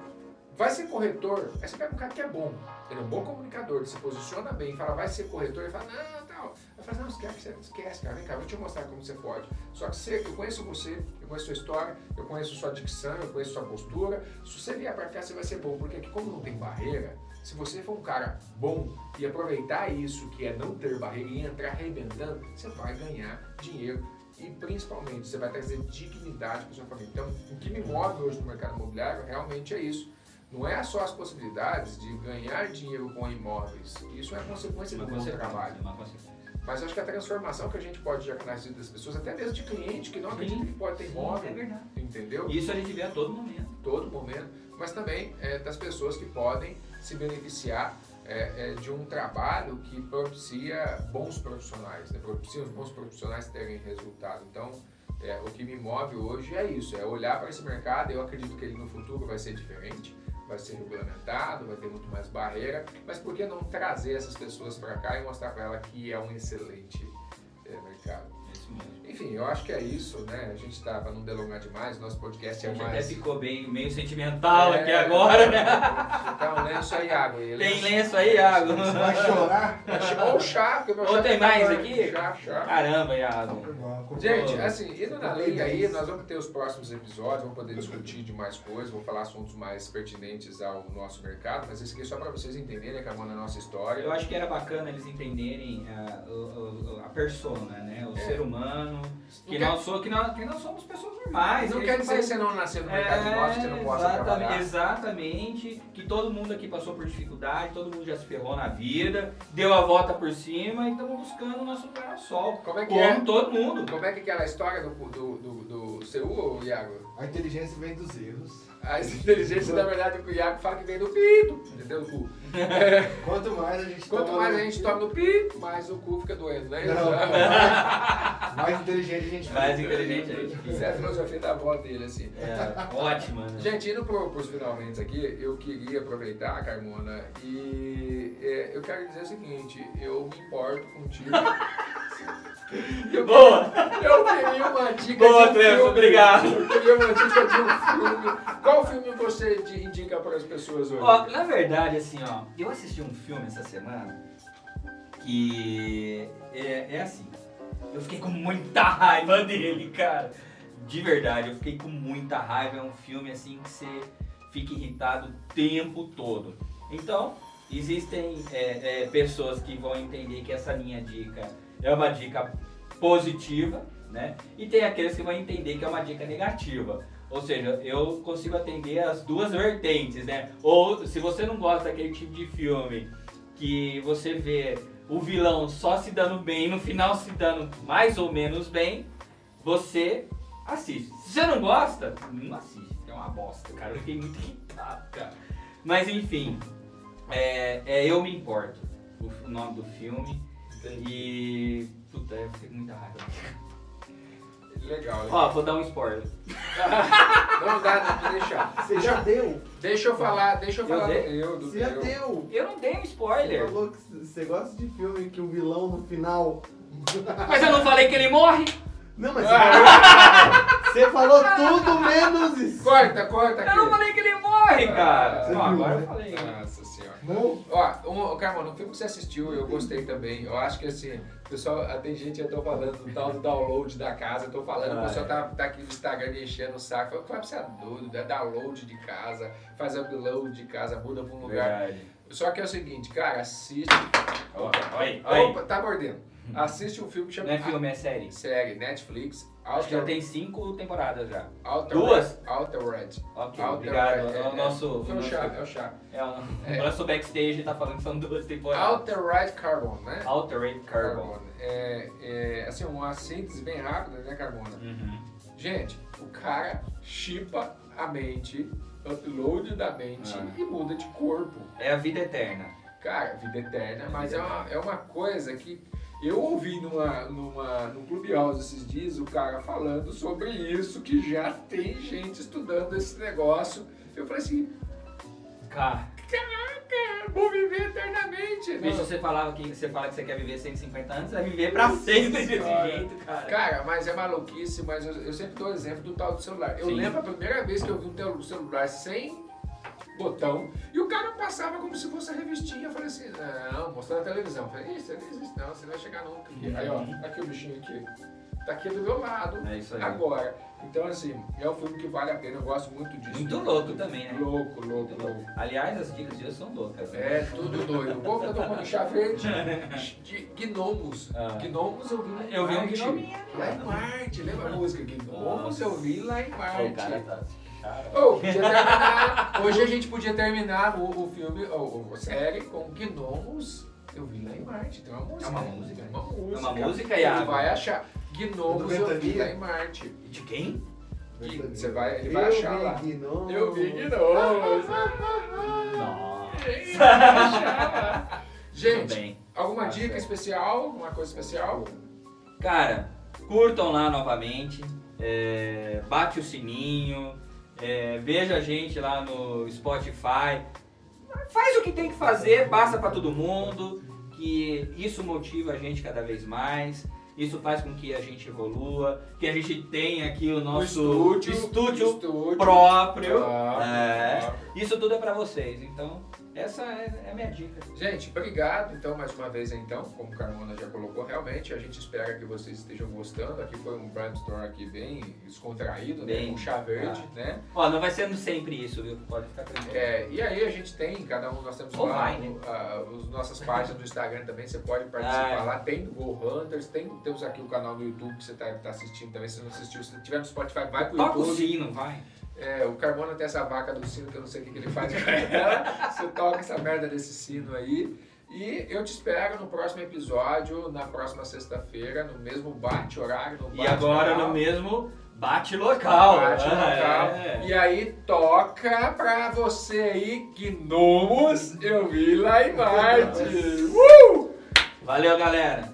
A: vai ser corretor, aí você pega um cara que é bom, ele é um bom comunicador, ele se posiciona bem, fala, vai ser corretor, ele fala, não, tal. Aí fala, não, esquece, esquece, cara, vem cá, vou te mostrar como você pode. Só que você, eu conheço você, eu conheço sua história, eu conheço sua dicção, eu conheço sua postura. Se você vier pra cá, você vai ser bom, porque aqui, como não tem barreira, se você for um cara bom e aproveitar isso, que é não ter barreira e entrar arrebentando, você vai ganhar dinheiro e principalmente você vai trazer dignidade para sua família. Então, o que me move hoje no mercado imobiliário realmente é isso. Não é só as possibilidades de ganhar dinheiro com imóveis. Isso é consequência
B: Uma
A: do bom
B: consequência.
A: trabalho.
B: Uma consequência.
A: Mas acho que a transformação que a gente pode gerar nas vidas das pessoas, até mesmo de cliente que não
B: Sim.
A: acredita que pode ter
B: Sim,
A: imóvel,
B: É verdade.
A: entendeu?
B: Isso a gente vê a todo momento.
A: todo momento, mas também é, das pessoas que podem se beneficiar é, é, de um trabalho que propicia bons profissionais, né? propicia os bons profissionais terem resultado. Então, é, o que me move hoje é isso, é olhar para esse mercado. Eu acredito que ele no futuro vai ser diferente, vai ser regulamentado, vai ter muito mais barreira, mas por que não trazer essas pessoas para cá e mostrar para ela que é um excelente é, mercado?
B: É isso mesmo.
A: Enfim, eu acho que é isso, né? A gente para não delongar demais, nosso podcast
B: A
A: é
B: gente
A: mais...
B: até ficou bem, meio sentimental aqui
A: É,
B: agora, né?
A: Então, lenço aí, água.
B: Tem lenço aí, Iago?
C: Você vai chorar?
A: Ou chá, porque meu
B: Ou
A: chá
B: tem
A: tá
B: mais aqui?
A: Chá, chá.
B: Caramba, Iago.
A: Gente, assim, indo na linha aí, nós vamos ter os próximos episódios, vamos poder discutir de mais coisas, vamos falar assuntos mais pertinentes ao nosso mercado, mas esse aqui é só para vocês entenderem, acabando a nossa história.
B: Eu acho que era bacana eles entenderem ah, o- o- a persona, né? O
A: É.
B: ser humano, que
A: Não
B: nós, so, que, nós, que nós somos pessoas normais.
A: não
B: que
A: quer dizer que você não nasceu no mercado de imóveis, que você não possa
B: É, exatamente,
A: trabalhar.
B: exatamente, que todo mundo aqui passou por dificuldade, todo mundo já se ferrou na vida, deu a volta por cima e estamos buscando o nosso lugar ao sol.
A: Como é que
B: Como
A: é?
B: todo mundo.
A: Como é que é aquela história do, do, do, do CU, Iago?
C: A inteligência vem dos erros.
A: A inteligência, na verdade, o Iago fala que vem do pito, entendeu? Do cu.
C: Quanto mais a gente
A: Quanto
C: toma
A: mais
C: no-
A: a gente toma no pito, mais o cu fica doendo, né?
C: Não, mais, mais inteligente a gente fica.
B: Mais inteligente a gente
A: Isso
B: fica.
A: é a filosofia da avó dele, assim.
B: É, ótima, né?
A: Gente, indo pro, pros finalmente aqui, eu queria aproveitar, Carmona, e é, eu quero dizer o seguinte, eu me importo contigo. Eu,
B: Boa!
A: eu queria uma dica
B: Boa,
A: de um
B: Cleves,
A: filme.
B: obrigado.
A: Eu queria uma dica de um filme. Qual filme você indica para as pessoas hoje?
B: Ó, na verdade, assim, ó, eu assisti um filme essa semana que é, é assim. Eu fiquei com muita raiva dele, cara. De verdade, eu fiquei com muita raiva. É um filme assim que você fica irritado o tempo todo. Então, existem é, é, pessoas que vão entender que essa minha dica é uma dica positiva, né? E tem aqueles que vão entender que é uma dica negativa. Ou seja, eu consigo atender as duas vertentes, né? Ou se você não gosta daquele tipo de filme que você vê o vilão só se dando bem, no final se dando mais ou menos bem, você assiste. Se você não gosta, não assiste. É uma bosta, cara. Eu fiquei muito irritado, cara. Mas enfim, é, é Eu Me Importo, o nome do filme. E. Puta, eu fiquei com muita raiva.
A: Legal.
B: Ó, vou dar um spoiler.
A: Não dá, não deixar.
C: Você já deu.
A: Deixa eu falar, deixa eu
B: Eu
A: falar
B: dei?
A: do meu, do
C: Você já
A: meu.
C: deu.
B: Eu não dei um
C: Você
B: spoiler.
C: falou que você gosta de filme que o vilão no final.
B: Mas eu não falei que ele morre?
C: Não, mas você falou, você falou tudo menos isso.
A: Corta, corta
B: Eu não
A: aqui.
B: falei que ele morre, cara.
C: Você
B: Não, agora
C: né?
B: eu falei.
A: Nossa senhora.
C: Não?
A: Ó, um, Carmona, o filme que você assistiu, eu gostei também. Eu acho que assim, o pessoal, ah, tem gente, eu tô falando do tal do download da casa, eu tô falando,
B: Ah,
A: o pessoal
B: é.
A: tá, tá aqui no Instagram me enchendo o saco. Fala, Fábio, você é doido, é download de casa, faz upload de casa, muda pra um lugar.
B: Verdade.
A: Só que é o seguinte, cara, assiste.
B: Ó, Oi, oi.
A: Opa, tá mordendo. Assiste um filme que chama.
B: Não é filme, é série.
A: Série, Netflix.
B: Acho que já
A: Outer,
B: tem cinco temporadas já.
A: Outer
B: Duas?
A: Red, Outer Red.
B: Ok,
A: Outer
B: obrigado.
A: Red,
B: É o nosso.
A: Foi o chá, é o chá.
B: É, o
A: É.
B: nosso backstage tá falando que são duas temporadas.
A: Outer Red Carbon, né?
B: Alterate Carbon.
A: É, é, assim, uma síntese bem rápida, né, Carbona?
B: Uhum.
A: Gente, o cara chipa a mente, upload da mente
B: Ah.
A: e muda de corpo.
B: É a vida eterna.
A: Cara, vida eterna,
B: É
A: mas
B: vida
A: é uma, é uma coisa que eu ouvi numa, numa, no Clubhouse esses dias o cara falando sobre isso, que já tem gente estudando esse negócio. Eu falei assim,
B: Cara,
A: caraca, vou viver eternamente.
B: bicho, você falava que você fala que você quer viver 150 anos, você vai viver pra sempre desse jeito, cara.
A: Cara, mas é maluquice, mas eu, eu sempre dou exemplo do tal do celular. Eu
B: Sim.
A: lembro a primeira vez que eu vi um celular sem botão e o cara passava como se fosse a revistinha. Eu falei assim, não, mostrando a televisão. Eu falei, isso não existe não, você não vai chegar nunca. aqui." Aí, ó,
B: Uhum.
A: aqui o bichinho aqui. Tá aqui do meu lado,
B: É isso aí.
A: agora. Então, assim, é um filme que vale a pena, eu gosto muito disso.
B: Muito louco também, né?
A: Louco, louco, louco.
B: louco. Aliás, as dicas de hoje são loucas. né?
A: É, tudo doido. O povo tá tomando chá verde de gnomos.
B: Ah.
A: Gnomos eu vi lá em
B: Eu vi um ali,
A: Lá em
B: ó.
A: Marte, lembra a música? Gnomos
B: Nossa.
A: eu vi lá em Marte.
B: o cara tá.
A: Oh, terminar- hoje a gente podia terminar o, o filme, ou a série, com Gnomos eu vi lá em Marte. Então é uma música.
B: É uma música.
A: Uma música.
B: É uma música e
A: Ele
B: a-
A: vai achar. Gnomos eu vi lá em Marte.
B: De quem?
A: Que você vai, ele vai
C: Eu
A: achar lá.
C: Gnomo.
A: Eu vi Gnomos.
B: Nossa.
A: Gente, alguma
B: Tá
A: dica especial? Alguma coisa especial?
B: Cara, curtam lá novamente, é, bate o sininho, é, veja a gente lá no Spotify. Faz o que tem que fazer, passa pra todo mundo, que isso motiva a gente cada vez mais. Isso faz com que a gente evolua, que a gente tenha aqui o nosso estúdio,
A: estúdio
B: próprio.
A: Próprio,
B: É. Isso tudo é pra vocês. Então, essa é, é a minha dica.
A: Gente, obrigado então mais uma vez então, como o Carmona já colocou, realmente a gente espera que vocês estejam gostando. Aqui foi um brainstorm aqui bem descontraído, né?
B: Bem,
A: Com chá verde, né?
B: Ó, não vai sendo sempre isso, viu? Pode ficar tranquilo.
A: É, e aí a gente tem, cada um, nós temos
B: Ou
A: lá
B: vai, né?
A: o- a- as nossas páginas do Instagram também, você pode participar
B: Ah.
A: lá, tem do Go Hunters, tem, temos aqui o canal no YouTube que você está tá assistindo também, se não assistiu, se tiver no Spotify, vai pro
B: Toca o
A: YouTube.
B: sino, vai.
A: É, o Carmona tem essa vaca do sino que eu não sei o que, que ele faz com ela. Você toca essa merda desse sino aí. E eu te espero no próximo episódio, na próxima sexta-feira, no mesmo bate horário, no
B: E
A: bate
B: agora no mesmo bate local.
A: Bate
B: Ah,
A: local.
B: é.
A: E aí toca pra você aí, Gnomos, eu vi lá em Marte. Uh!
B: Valeu, galera.